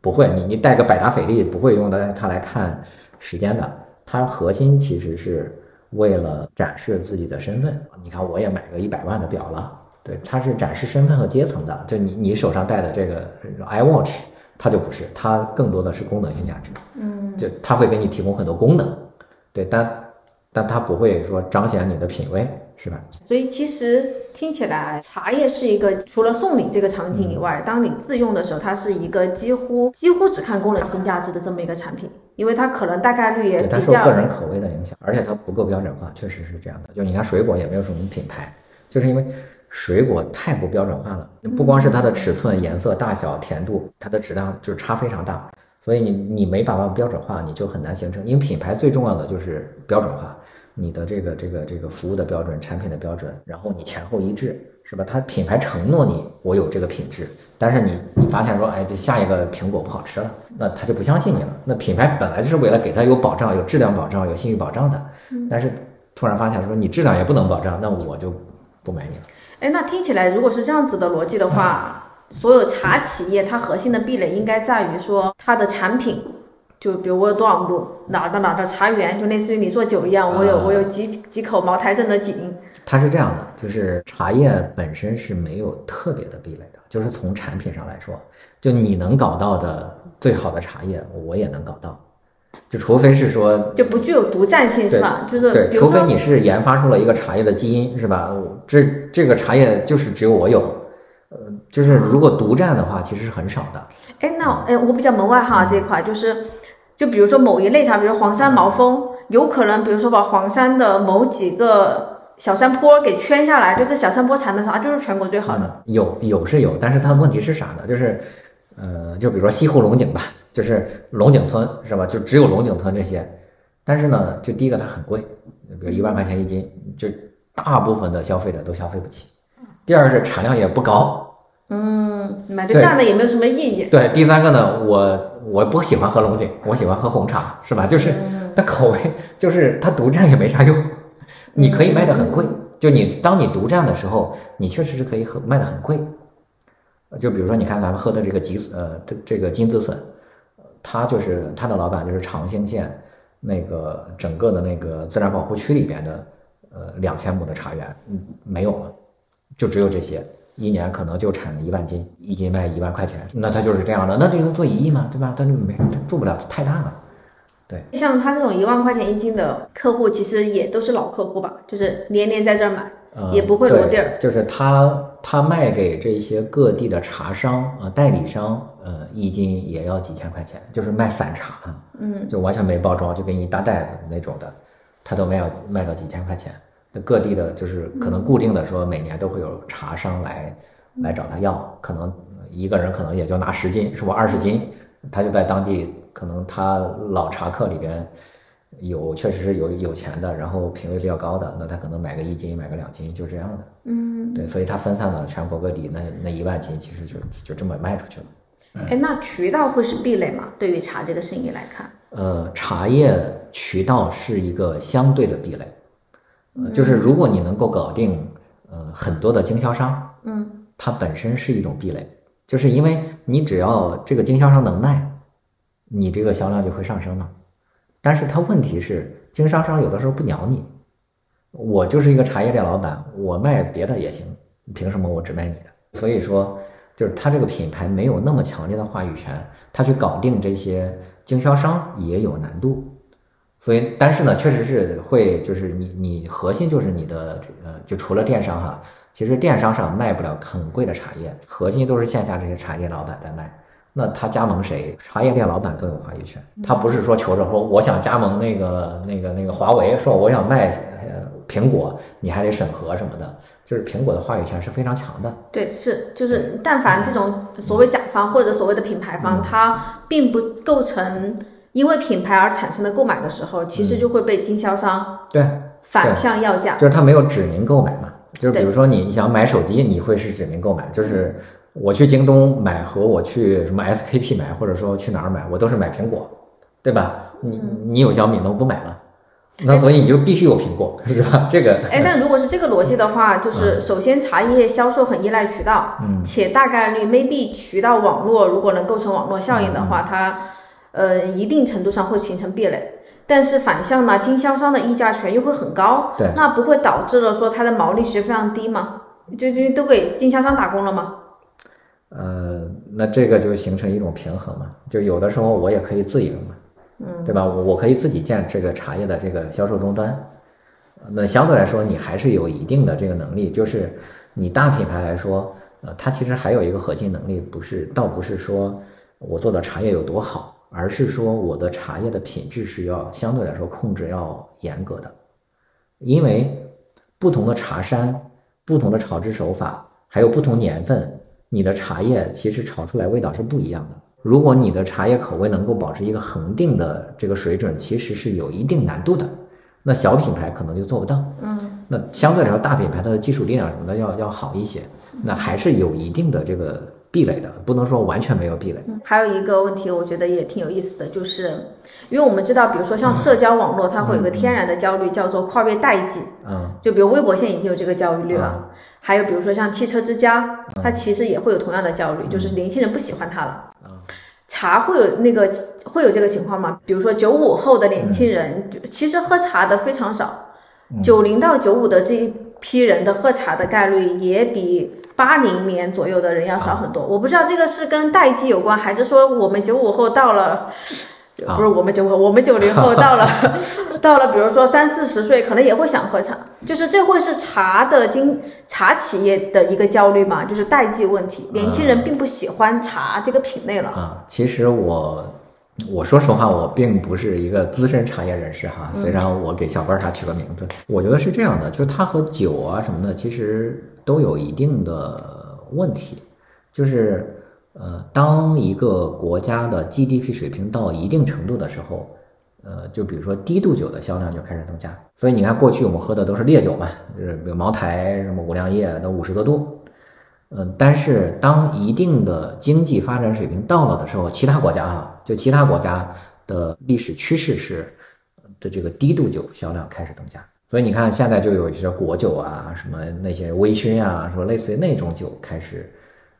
不会，你你带个百达翡丽不会用的它来看时间的，它核心其实是。为了展示自己的身份，你看我也买个一百万的表了，对，它是展示身份和阶层的。就你你手上戴的这个 iWatch，它就不是，它更多的是功能性价值。嗯，就它会给你提供很多功能，对，但但它不会说彰显你的品味，是吧？所以其实听起来，茶叶是一个除了送礼这个场景以外，当你自用的时候，它是一个几乎几乎只看功能性价值的这么一个产品。因为它可能大概率也比较，它受个人口味的影响，而且它不够标准化，确实是这样的。就你看水果也没有什么品牌，就是因为水果太不标准化了，不光是它的尺寸、颜色、大小、甜度，它的质量就是差非常大，所以你你没把它标准化，你就很难形成。因为品牌最重要的就是标准化，你的这个这个这个服务的标准、产品的标准，然后你前后一致。是吧？它品牌承诺你我有这个品质，但是你你发现说，哎，这下一个苹果不好吃了，那他就不相信你了。那品牌本来就是为了给他有保障、有质量保障、有信誉保障的，但是突然发现说你质量也不能保障，那我就不买你了。哎，那听起来如果是这样子的逻辑的话，所有茶企业它核心的壁垒应该在于说它的产品，就比如我有多少亩哪的哪的茶园，就类似于你做酒一样，我有我有几几口茅台镇的井。它是这样的，就是茶叶本身是没有特别的壁垒的，就是从产品上来说，就你能搞到的最好的茶叶，我也能搞到，就除非是说就不具有独占性是吧？就是对，除非你是研发出了一个茶叶的基因是吧？这这个茶叶就是只有我有，呃，就是如果独占的话，其实是很少的。哎，那哎，我比较门外汉啊这一块，就是就比如说某一类茶，比如黄山毛峰，有可能比如说把黄山的某几个小山坡给圈下来，就这小山坡产的茶就是全国最好的。嗯有有是有，但是它问题是啥呢？就是，呃，就比如说西湖龙井吧，就是龙井村是吧？就只有龙井村这些，但是呢，就第一个它很贵，比如一万块钱一斤，就大部分的消费者都消费不起。第二是产量也不高，嗯，买对对占的也没有什么意义。对，第三个呢，我我不喜欢喝龙井，我喜欢喝红茶，是吧？就是它口味，就是它独占也没啥用，你可以卖的很贵。就你当你独占的时候，你确实是可以喝卖的很贵。就比如说，你看咱们喝的这个吉呃这这个金子笋，它就是它的老板就是长兴县那个整个的那个自然保护区里边的呃两千亩的茶园，嗯，没有了，就只有这些，一年可能就产一万斤，一斤卖一万块钱，那它就是这样的，那这个做一亿嘛，对吧？它就没它做不了太大了，对，像他这种一万块钱一斤的客户，其实也都是老客户吧，就是年年在这儿买，呃，也不会落地儿就是他他卖给这些各地的茶商啊、呃代理商，呃，一斤也要几千块钱，就是卖散茶，嗯，就完全没包装，就给你一大袋子那种的，他都卖要卖到几千块钱。那各地的，就是可能固定的说，每年都会有茶商来来找他要，可能一个人可能也就拿十斤，是不二十斤，他就在当地，可能他老茶客里边有确实是有有钱的，然后品位比较高的，那他可能买个一斤，买个两斤，就这样的。嗯，对，所以他分散到全国各地，那那一万斤其实就就这么卖出去了。哎，那渠道会是壁垒吗？对于茶这个生意来看，呃，茶叶渠道是一个相对的壁垒，呃，就是如果你能够搞定呃很多的经销商，嗯，它本身是一种壁垒，就是因为你只要这个经销商能卖，你这个销量就会上升嘛。但是它问题是，经销商有的时候不鸟你，我就是一个茶叶店老板，我卖别的也行，凭什么我只卖你的？所以说，就是他这个品牌没有那么强烈的话语权，他去搞定这些经销商也有难度。所以，但是呢，确实是会，就是你你核心就是你的这个，就除了电商哈，其实电商上卖不了很贵的茶叶，核心都是线下这些茶叶老板在卖。那他加盟谁？茶叶店老板更有话语权。他不是说求着说我想加盟那个那个那个华为，说我想卖呃苹果，你还得审核什么的。就是苹果的话语权是非常强的。对，是就是，但凡这种所谓甲方或者所谓的品牌方，它并不构成因为品牌而产生的购买的时候，其实就会被经销商对，反向要价。就是他没有指明购买嘛。就是比如说你你想买手机，你会是指明购买，就是我去京东买和我去什么 SKP 买，或者说去哪儿买，我都是买苹果，对吧？你你有小米，那我不买了。那所以你就必须有苹果，是吧？这个哎，但如果是这个逻辑的话，就是首先茶叶销售很依赖渠道，嗯且大概率 maybe 渠道网络如果能构成网络效应的话，它呃一定程度上会形成壁垒。但是反向呢，经销商的议价权又会很高，对那不会导致了说它的毛利是非常低吗？就就都给经销商打工了吗？呃，那这个就形成一种平衡嘛，就有的时候我也可以自营嘛，嗯，对吧？我我可以自己建这个茶叶的这个销售终端，那相对来说你还是有一定的这个能力，就是你大品牌来说，呃，它其实还有一个核心能力，不是倒不是说我做的茶叶有多好，而是说我的茶叶的品质是要相对来说控制要严格的，因为不同的茶山、不同的炒制手法，还有不同年份。你的茶叶其实炒出来味道是不一样的。如果你的茶叶口味能够保持一个恒定的这个水准，其实是有一定难度的。那小品牌可能就做不到。嗯，那相对来说，大品牌它的技术力量什么的要要好一些。那还是有一定的这个壁垒的，不能说完全没有壁垒。还有一个问题，我觉得也挺有意思的，就是因为我们知道，比如说像社交网络，它会有个天然的焦虑，叫做跨越代际。嗯，就比如微博现在已经有这个焦虑了，还有比如说像汽车之家，嗯它其实也会有同样的焦虑，就是年轻人不喜欢它了。茶会有那个会有这个情况吗？比如说九五后的年轻人，其实喝茶的非常少，九零到九五的这一批人的喝茶的概率也比八零年左右的人要少很多。我不知道这个是跟代际有关，还是说我们九五后到了。啊不是我们九五后，我们九零后到了，到了，比如说三四十岁，可能也会想喝茶。就是这会是茶的经茶企业的一个焦虑嘛？就是代际问题，年轻人并不喜欢茶这个品类了。啊，其实我我说实话，我并不是一个资深茶叶人士哈。虽然我给小罐茶取个名字，我觉得是这样的，就是它和酒啊什么的，其实都有一定的问题。就是呃，当一个国家的 GDP 水平到一定程度的时候，呃，就比如说低度酒的销量就开始增加。所以你看，过去我们喝的都是烈酒嘛，就是比如茅台、什么五粮液，都五十多度。嗯，但是当一定的经济发展水平到了的时候，其他国家哈，就其他国家的历史趋势是的这个低度酒销量开始增加。所以你看，现在就有一些果酒啊，什么那些微醺啊，说类似于那种酒开始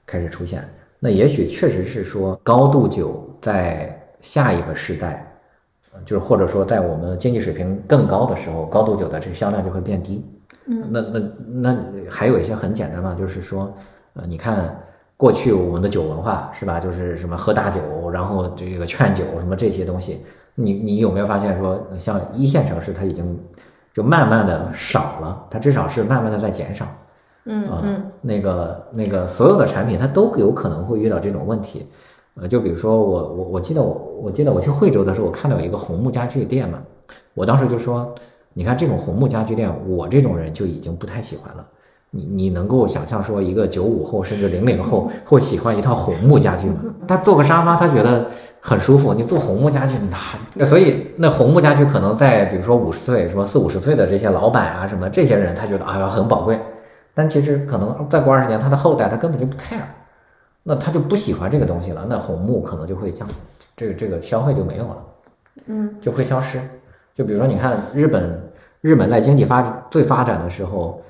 开始出现。那也许确实是说高度酒在下一个时代，就是或者说在我们经济水平更高的时候，高度酒的这个销量就会变低。嗯，那那那还有一些很简单嘛，就是说。呃，你看过去我们的酒文化是吧？就是什么喝大酒，然后这个劝酒什么这些东西，你你有没有发现说，像一线城市它已经就慢慢的少了，它至少是慢慢的在减少。嗯嗯，那个那个所有的产品它都有可能会遇到这种问题。呃，就比如说我我我记得我我记得我去惠州的时候，我看到有一个红木家具店嘛，我当时就说，你看这种红木家具店，我这种人就已经不太喜欢了。你你能够想象说一个九五后甚至零零后会喜欢一套红木家具吗？他坐个沙发他觉得很舒服，你坐红木家具那所以那红木家具可能在比如说五十岁什么四五十岁的这些老板啊什么这些人他觉得哎呀很宝贵，但其实可能再过二十年他的后代他根本就不 care，那他就不喜欢这个东西了，那红木可能就会降，这个这个消费就没有了，嗯，就会消失。就比如说你看日本日本在经济发最发展的时候。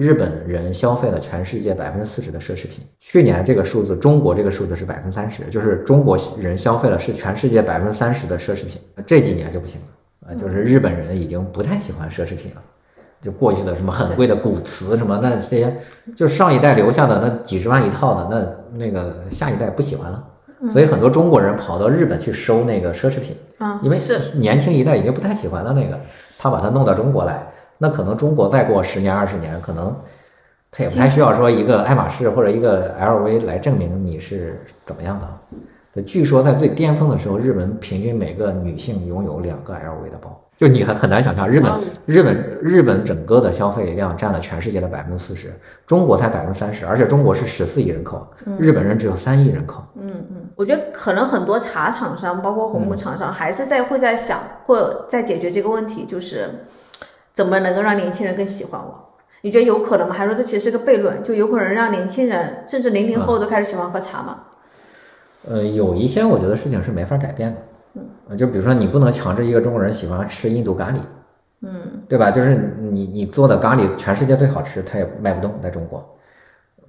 日本人消费了全世界百分之四十的奢侈品。去年这个数字，中国这个数字是百分之三十，就是中国人消费了是全世界百分之三十的奢侈品。这几年就不行了啊，就是日本人已经不太喜欢奢侈品了，就过去的什么很贵的古瓷什么，那这些就上一代留下的那几十万一套的，那那个下一代不喜欢了，所以很多中国人跑到日本去收那个奢侈品啊，因为是年轻一代已经不太喜欢了那个，他把它弄到中国来。那可能中国再过十年二十年，可能他也不太需要说一个爱马仕或者一个 LV 来证明你是怎么样的。据说在最巅峰的时候，日本平均每个女性拥有两个 LV 的包，就你很很难想象，日本日本日本整个的消费量占了全世界的百分之四十，中国才百分之三十，而且中国是十四亿人口，日本人只有三亿人口。嗯嗯，我觉得可能很多茶厂商，包括红木厂商，还是在会在想或在解决这个问题，就是。怎么能够让年轻人更喜欢我？你觉得有可能吗？还是说这其实是个悖论？就有可能让年轻人甚至零零后都开始喜欢喝茶吗？呃，有一些我觉得事情是没法改变的。嗯，就比如说你不能强制一个中国人喜欢吃印度咖喱，嗯，对吧？就是你你做的咖喱全世界最好吃，它也卖不动在中国，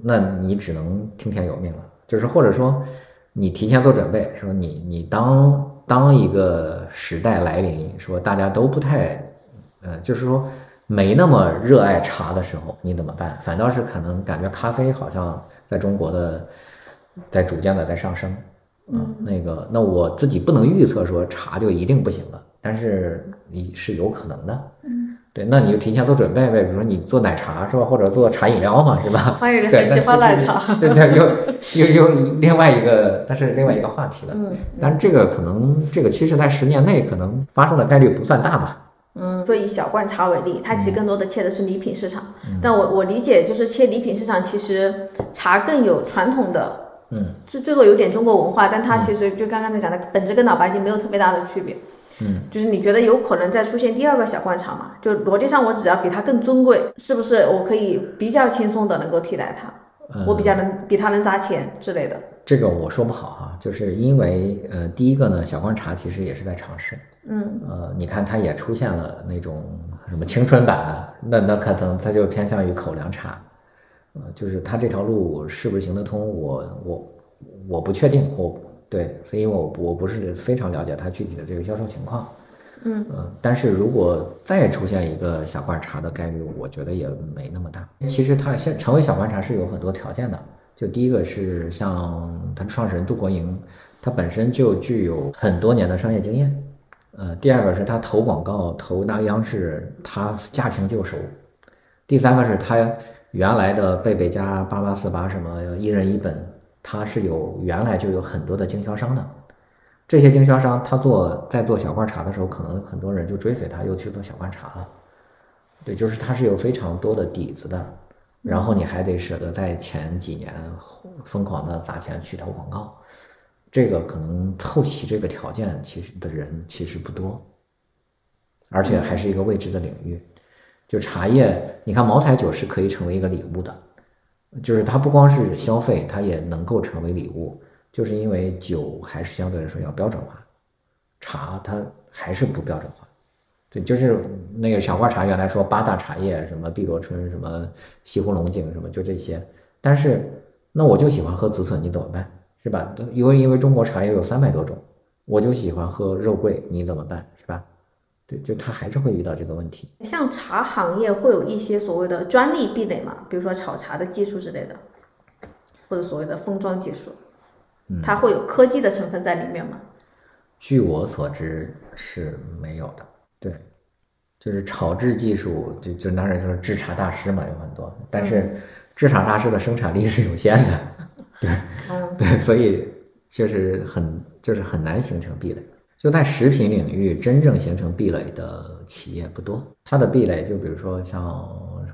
那你只能听天由命了。就是或者说你提前做准备，说你你当当一个时代来临，说大家都不太。呃，就是说没那么热爱茶的时候，你怎么办？反倒是可能感觉咖啡好像在中国的在逐渐的在上升。嗯，那个，那我自己不能预测说茶就一定不行了，但是你是有可能的。嗯，对，那你就提前做准备呗，比如说你做奶茶是吧，或者做茶饮料嘛，是吧？欢迎很喜欢奶茶。对对，又又又另外一个，但是另外一个话题了。嗯，但这个可能这个趋势在十年内可能发生的概率不算大吧。嗯，所以小罐茶为例，它其实更多的切的是礼品市场。但我我理解就是切礼品市场，其实茶更有传统的，嗯，最最后有点中国文化，但它其实就刚刚才讲的本质跟老白金没有特别大的区别。嗯，就是你觉得有可能再出现第二个小罐茶嘛？就逻辑上我只要比它更尊贵，是不是我可以比较轻松的能够替代它？我比较能比它能砸钱之类的。这个我说不好啊，就是因为呃，第一个呢，小罐茶其实也是在尝试。嗯，呃，你看它也出现了那种什么青春版的，那那可能它就偏向于口粮茶，呃，就是它这条路是不是行得通，我我我不确定，我对，所以我我不是非常了解它具体的这个销售情况，嗯，呃，但是如果再出现一个小罐茶的概率，我觉得也没那么大。其实它现成为小罐茶是有很多条件的，就第一个是像它的创始人杜国营，他本身就具有很多年的商业经验。呃，第二个是他投广告投那央视，他驾轻就熟，第三个是他原来的贝贝家八八四八什么一人一本，他是有原来就有很多的经销商的。这些经销商他做在做小罐茶的时候，可能很多人就追随他，又去做小罐茶了。对，就是他是有非常多的底子的，然后你还得舍得在前几年疯狂的砸钱去投广告，这个可能凑齐这个条件其实的人其实不多，而且还是一个未知的领域。就茶叶，你看茅台酒是可以成为一个礼物的，就是它不光是消费，它也能够成为礼物。就是因为酒还是相对来说要标准化，茶它还是不标准化。对，就是那个小罐茶，原来说八大茶叶，什么碧螺春，什么西湖龙井，什么就这些。但是那我就喜欢喝紫笋，你怎么办？是吧？因为因为中国茶叶有三百多种，我就喜欢喝肉桂，你怎么办？是吧？对，就他还是会遇到这个问题。像茶行业会有一些所谓的专利壁垒嘛？比如说炒茶的技术之类的，或者所谓的封装技术。它会有科技的成分在里面吗？据我所知是没有的。对，就是炒制技术，就就当然就是制茶大师嘛，有很多，但是制茶大师的生产力是有限的。对，对，所以就是很就是很难形成壁垒。就在食品领域，真正形成壁垒的企业不多。它的壁垒就比如说像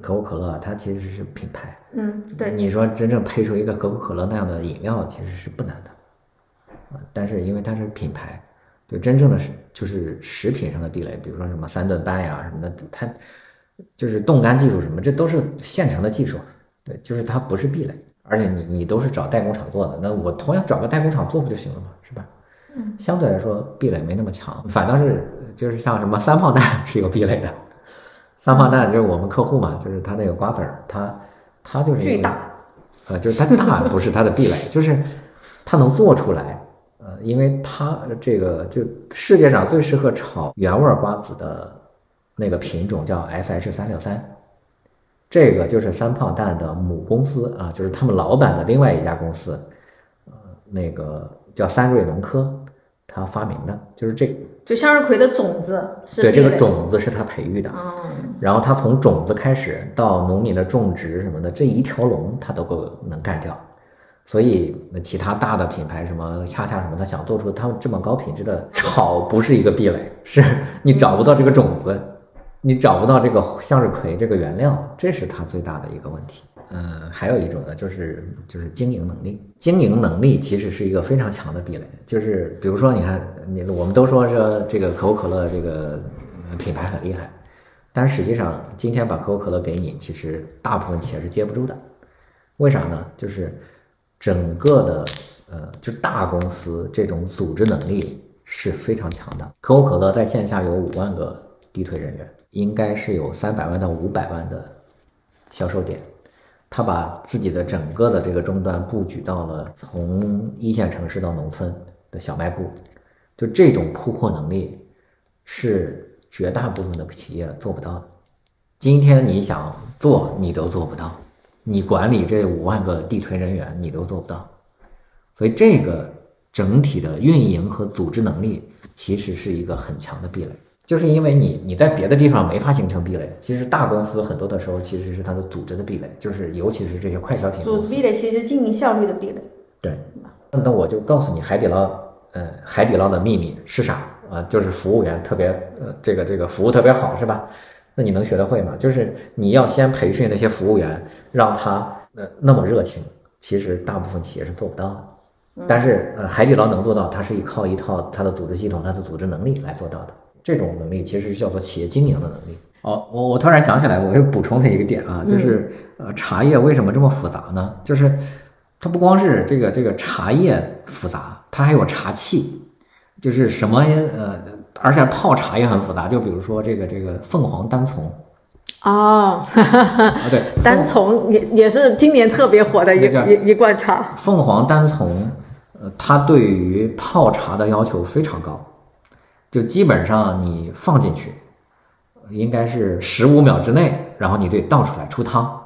可口可乐，它其实是品牌。嗯，对。你说真正配出一个可口可乐那样的饮料，其实是不难的。啊，但是因为它是品牌，就真正的是就是食品上的壁垒，比如说什么三顿半呀什么的，它就是冻干技术什么，这都是现成的技术。对，就是它不是壁垒，而且你你都是找代工厂做的，那我同样找个代工厂做不就行了吗？是吧？嗯，相对来说壁垒没那么强，反倒是就是像什么三炮弹是有壁垒的。三炮弹就是我们客户嘛，就是他那个瓜子儿，他他就是巨大，呃，就是它大不是它的壁垒，就是它能做出来。呃，因为它这个就世界上最适合炒原味瓜子的那个品种叫 S H 三六三，这个就是三胖蛋的母公司啊，就是他们老板的另外一家公司，呃，那个叫三瑞农科，他发明的，就是这就向日葵的种子是对这个种子是他培育的，嗯，然后他从种子开始到农民的种植什么的这一条龙他都够能干掉。所以，那其他大的品牌，什么恰恰什么，他想做出他们这么高品质的草，不是一个壁垒，是你找不到这个种子，你找不到这个向日葵这个原料，这是他最大的一个问题。嗯，还有一种呢，就是就是经营能力，经营能力其实是一个非常强的壁垒。就是比如说，你看，你我们都说说这个可口可乐这个品牌很厉害，但实际上今天把可口可乐给你，其实大部分企业是接不住的。为啥呢？就是。整个的呃，就大公司这种组织能力是非常强的。可口可乐在线下有五万个地推人员，应该是有三百万到五百万的销售点。他把自己的整个的这个终端布局到了从一线城市到农村的小卖部，就这种铺货能力是绝大部分的企业做不到的。今天你想做，你都做不到。你管理这五万个地推人员，你都做不到，所以这个整体的运营和组织能力其实是一个很强的壁垒。就是因为你你在别的地方没法形成壁垒，其实大公司很多的时候其实是它的组织的壁垒，就是尤其是这些快消品。组织壁垒其实经营效率的壁垒。对，那我就告诉你，海底捞，呃，海底捞的秘密是啥啊？就是服务员特别，呃，这个这个服务特别好，是吧？那你能学得会吗？就是你要先培训那些服务员，让他那那么热情。其实大部分企业是做不到的，但是呃海底捞能做到，它是依靠一套它的组织系统、它的组织能力来做到的。这种能力其实叫做企业经营的能力。哦，我我突然想起来，我又补充了一个点啊，就是呃茶叶为什么这么复杂呢？就是它不光是这个这个茶叶复杂，它还有茶器，就是什么呃。而且泡茶也很复杂，就比如说这个这个凤凰单丛，哦，啊对，单丛也也是今年特别火的一一一罐茶。凤凰单丛，呃，它对于泡茶的要求非常高，就基本上你放进去，应该是十五秒之内，然后你得倒出来出汤。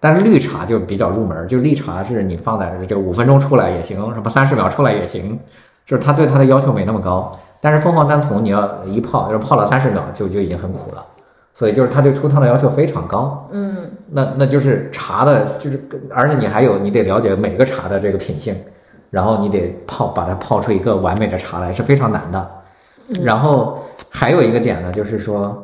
但是绿茶就比较入门，就绿茶是你放在这五分钟出来也行，什么三十秒出来也行，就是它对它的要求没那么高。但是凤凰单丛你要一泡，要是泡了三十秒就就已经很苦了，所以就是他对出汤的要求非常高。嗯，那那就是茶的，就是而且你还有你得了解每个茶的这个品性，然后你得泡把它泡出一个完美的茶来是非常难的。然后还有一个点呢，就是说。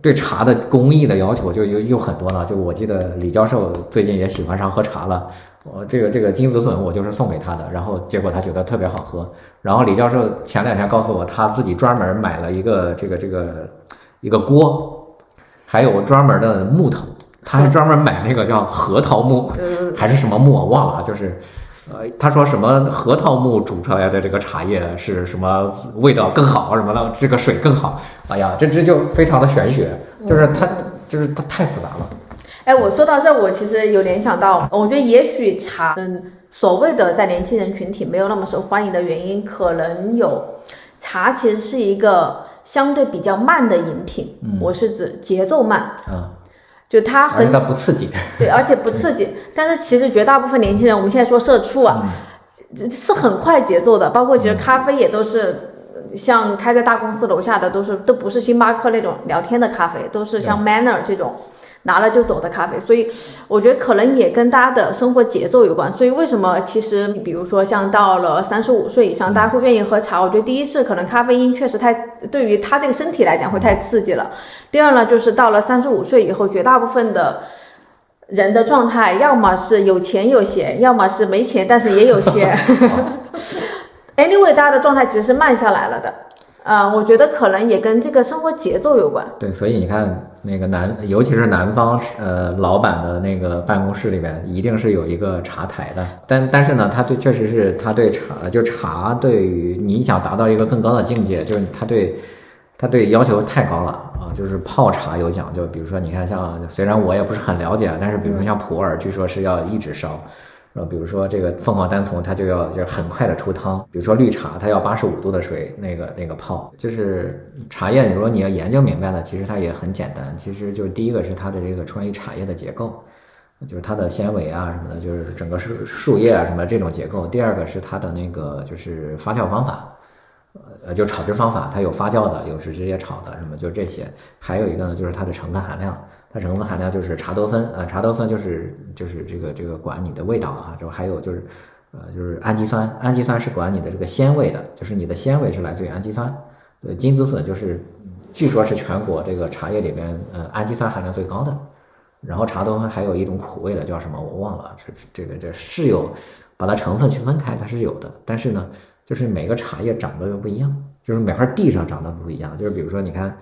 对茶的工艺的要求就又又很多了，就我记得李教授最近也喜欢上喝茶了，我这个这个金子笋我就是送给他的，然后结果他觉得特别好喝，然后李教授前两天告诉我他自己专门买了一个这个这个一个锅，还有专门的木头，他还专门买那个叫核桃木还是什么木我忘了，就是。呃，他说什么核桃木煮出来的这个茶叶是什么味道更好什么的，这个水更好。哎呀，这这就非常的玄学，就是它就是它太复杂了。哎，我说到这，我其实有联想到，我觉得也许茶，嗯，所谓的在年轻人群体没有那么受欢迎的原因，可能有茶其实是一个相对比较慢的饮品。我是指节奏慢。啊。就它很，它不刺激，对，而且不刺激。但是其实绝大部分年轻人，我们现在说社畜啊，是很快节奏的。包括其实咖啡也都是，像开在大公司楼下的，都是都不是星巴克那种聊天的咖啡，都是像 Manner 这种。拿了就走的咖啡，所以我觉得可能也跟大家的生活节奏有关。所以为什么其实比如说像到了三十五岁以上，大家会愿意喝茶？我觉得第一是可能咖啡因确实太对于他这个身体来讲会太刺激了。第二呢，就是到了三十五岁以后，绝大部分的人的状态要么是有钱有闲，要么是没钱但是也有闲。Anyway，大家的状态其实是慢下来了的。啊，我觉得可能也跟这个生活节奏有关。对，所以你看那个南，尤其是南方，呃，老板的那个办公室里边一定是有一个茶台的。但但是呢，他对确实是他对茶，就茶对于你想达到一个更高的境界，就是他对他对要求太高了啊。就是泡茶有讲究，比如说你看像，虽然我也不是很了解，但是比如说像普洱，据说是要一直烧。呃，比如说这个凤凰单丛，它就要就很快的出汤。比如说绿茶，它要八十五度的水那个那个泡。就是茶叶，你说你要研究明白了，其实它也很简单。其实就是第一个是它的这个关于茶叶的结构，就是它的纤维啊什么的，就是整个树树叶啊什么这种结构。第二个是它的那个就是发酵方法。呃，就炒制方法，它有发酵的，有是直接炒的，什么就这些。还有一个呢，就是它的成分含量，它成分含量就是茶多酚啊，茶多酚就是就是这个这个管你的味道啊。就还有就是，呃，就是氨基酸，氨基酸是管你的这个鲜味的，就是你的鲜味是来自于氨基酸。对，金子笋就是，据说是全国这个茶叶里面呃氨基酸含量最高的。然后茶多酚还有一种苦味的，叫什么我忘了，这这个这是有把它成分区分开，它是有的，但是呢。就是每个茶叶长得又不一样，就是每块地上长得不一样。就是比如说，你看，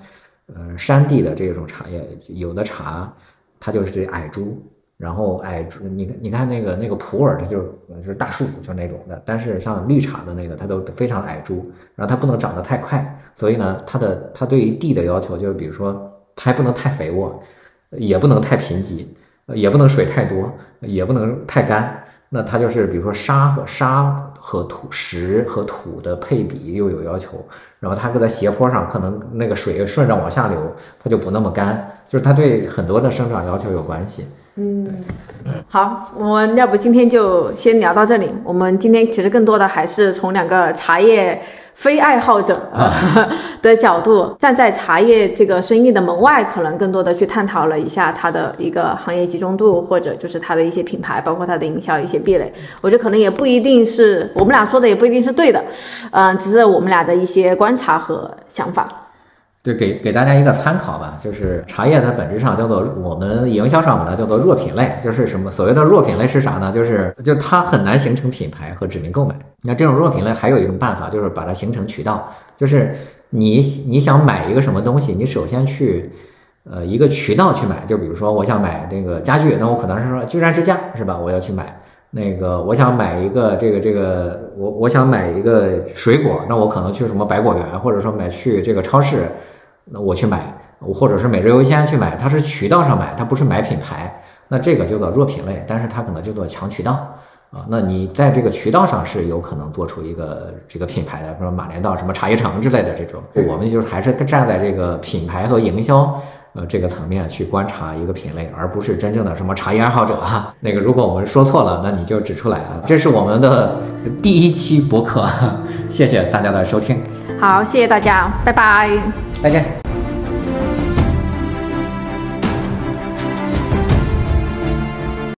呃，山地的这种茶叶，有的茶它就是矮株，然后矮株，你你看那个那个普洱，它就是就是大树，就那种的。但是像绿茶的那个，它都非常矮株，然后它不能长得太快，所以呢，它的它对于地的要求就是，比如说它还不能太肥沃，也不能太贫瘠，也不能水太多，也不能太干。那它就是，比如说沙和沙和土石和土的配比又有要求，然后它搁在斜坡上，可能那个水顺着往下流，它就不那么干，就是它对很多的生长要求有关系。嗯，好，我们要不今天就先聊到这里。我们今天其实更多的还是从两个茶叶。非爱好者 的角度，站在茶叶这个生意的门外，可能更多的去探讨了一下它的一个行业集中度，或者就是它的一些品牌，包括它的营销一些壁垒。我觉得可能也不一定是我们俩说的，也不一定是对的，嗯，只是我们俩的一些观察和想法。对，给给大家一个参考吧，就是茶叶它本质上叫做我们营销上把它叫做弱品类，就是什么所谓的弱品类是啥呢？就是就它很难形成品牌和指名购买。那这种弱品类还有一种办法，就是把它形成渠道，就是你你想买一个什么东西，你首先去呃一个渠道去买，就比如说我想买这个家具，那我可能是说居然之家是吧？我要去买。那个，我想买一个这个这个，我我想买一个水果，那我可能去什么百果园，或者说买去这个超市，那我去买，或者是每日优先去买，它是渠道上买，它不是买品牌，那这个叫做弱品类，但是它可能叫做强渠道啊。那你在这个渠道上是有可能做出一个这个品牌的，比如说马连道、什么茶叶城之类的这种，我们就是还是站在这个品牌和营销。呃，这个层面去观察一个品类，而不是真正的什么茶叶爱好者啊。那个，如果我们说错了，那你就指出来啊。这是我们的第一期博客，谢谢大家的收听。好，谢谢大家，拜拜，再见。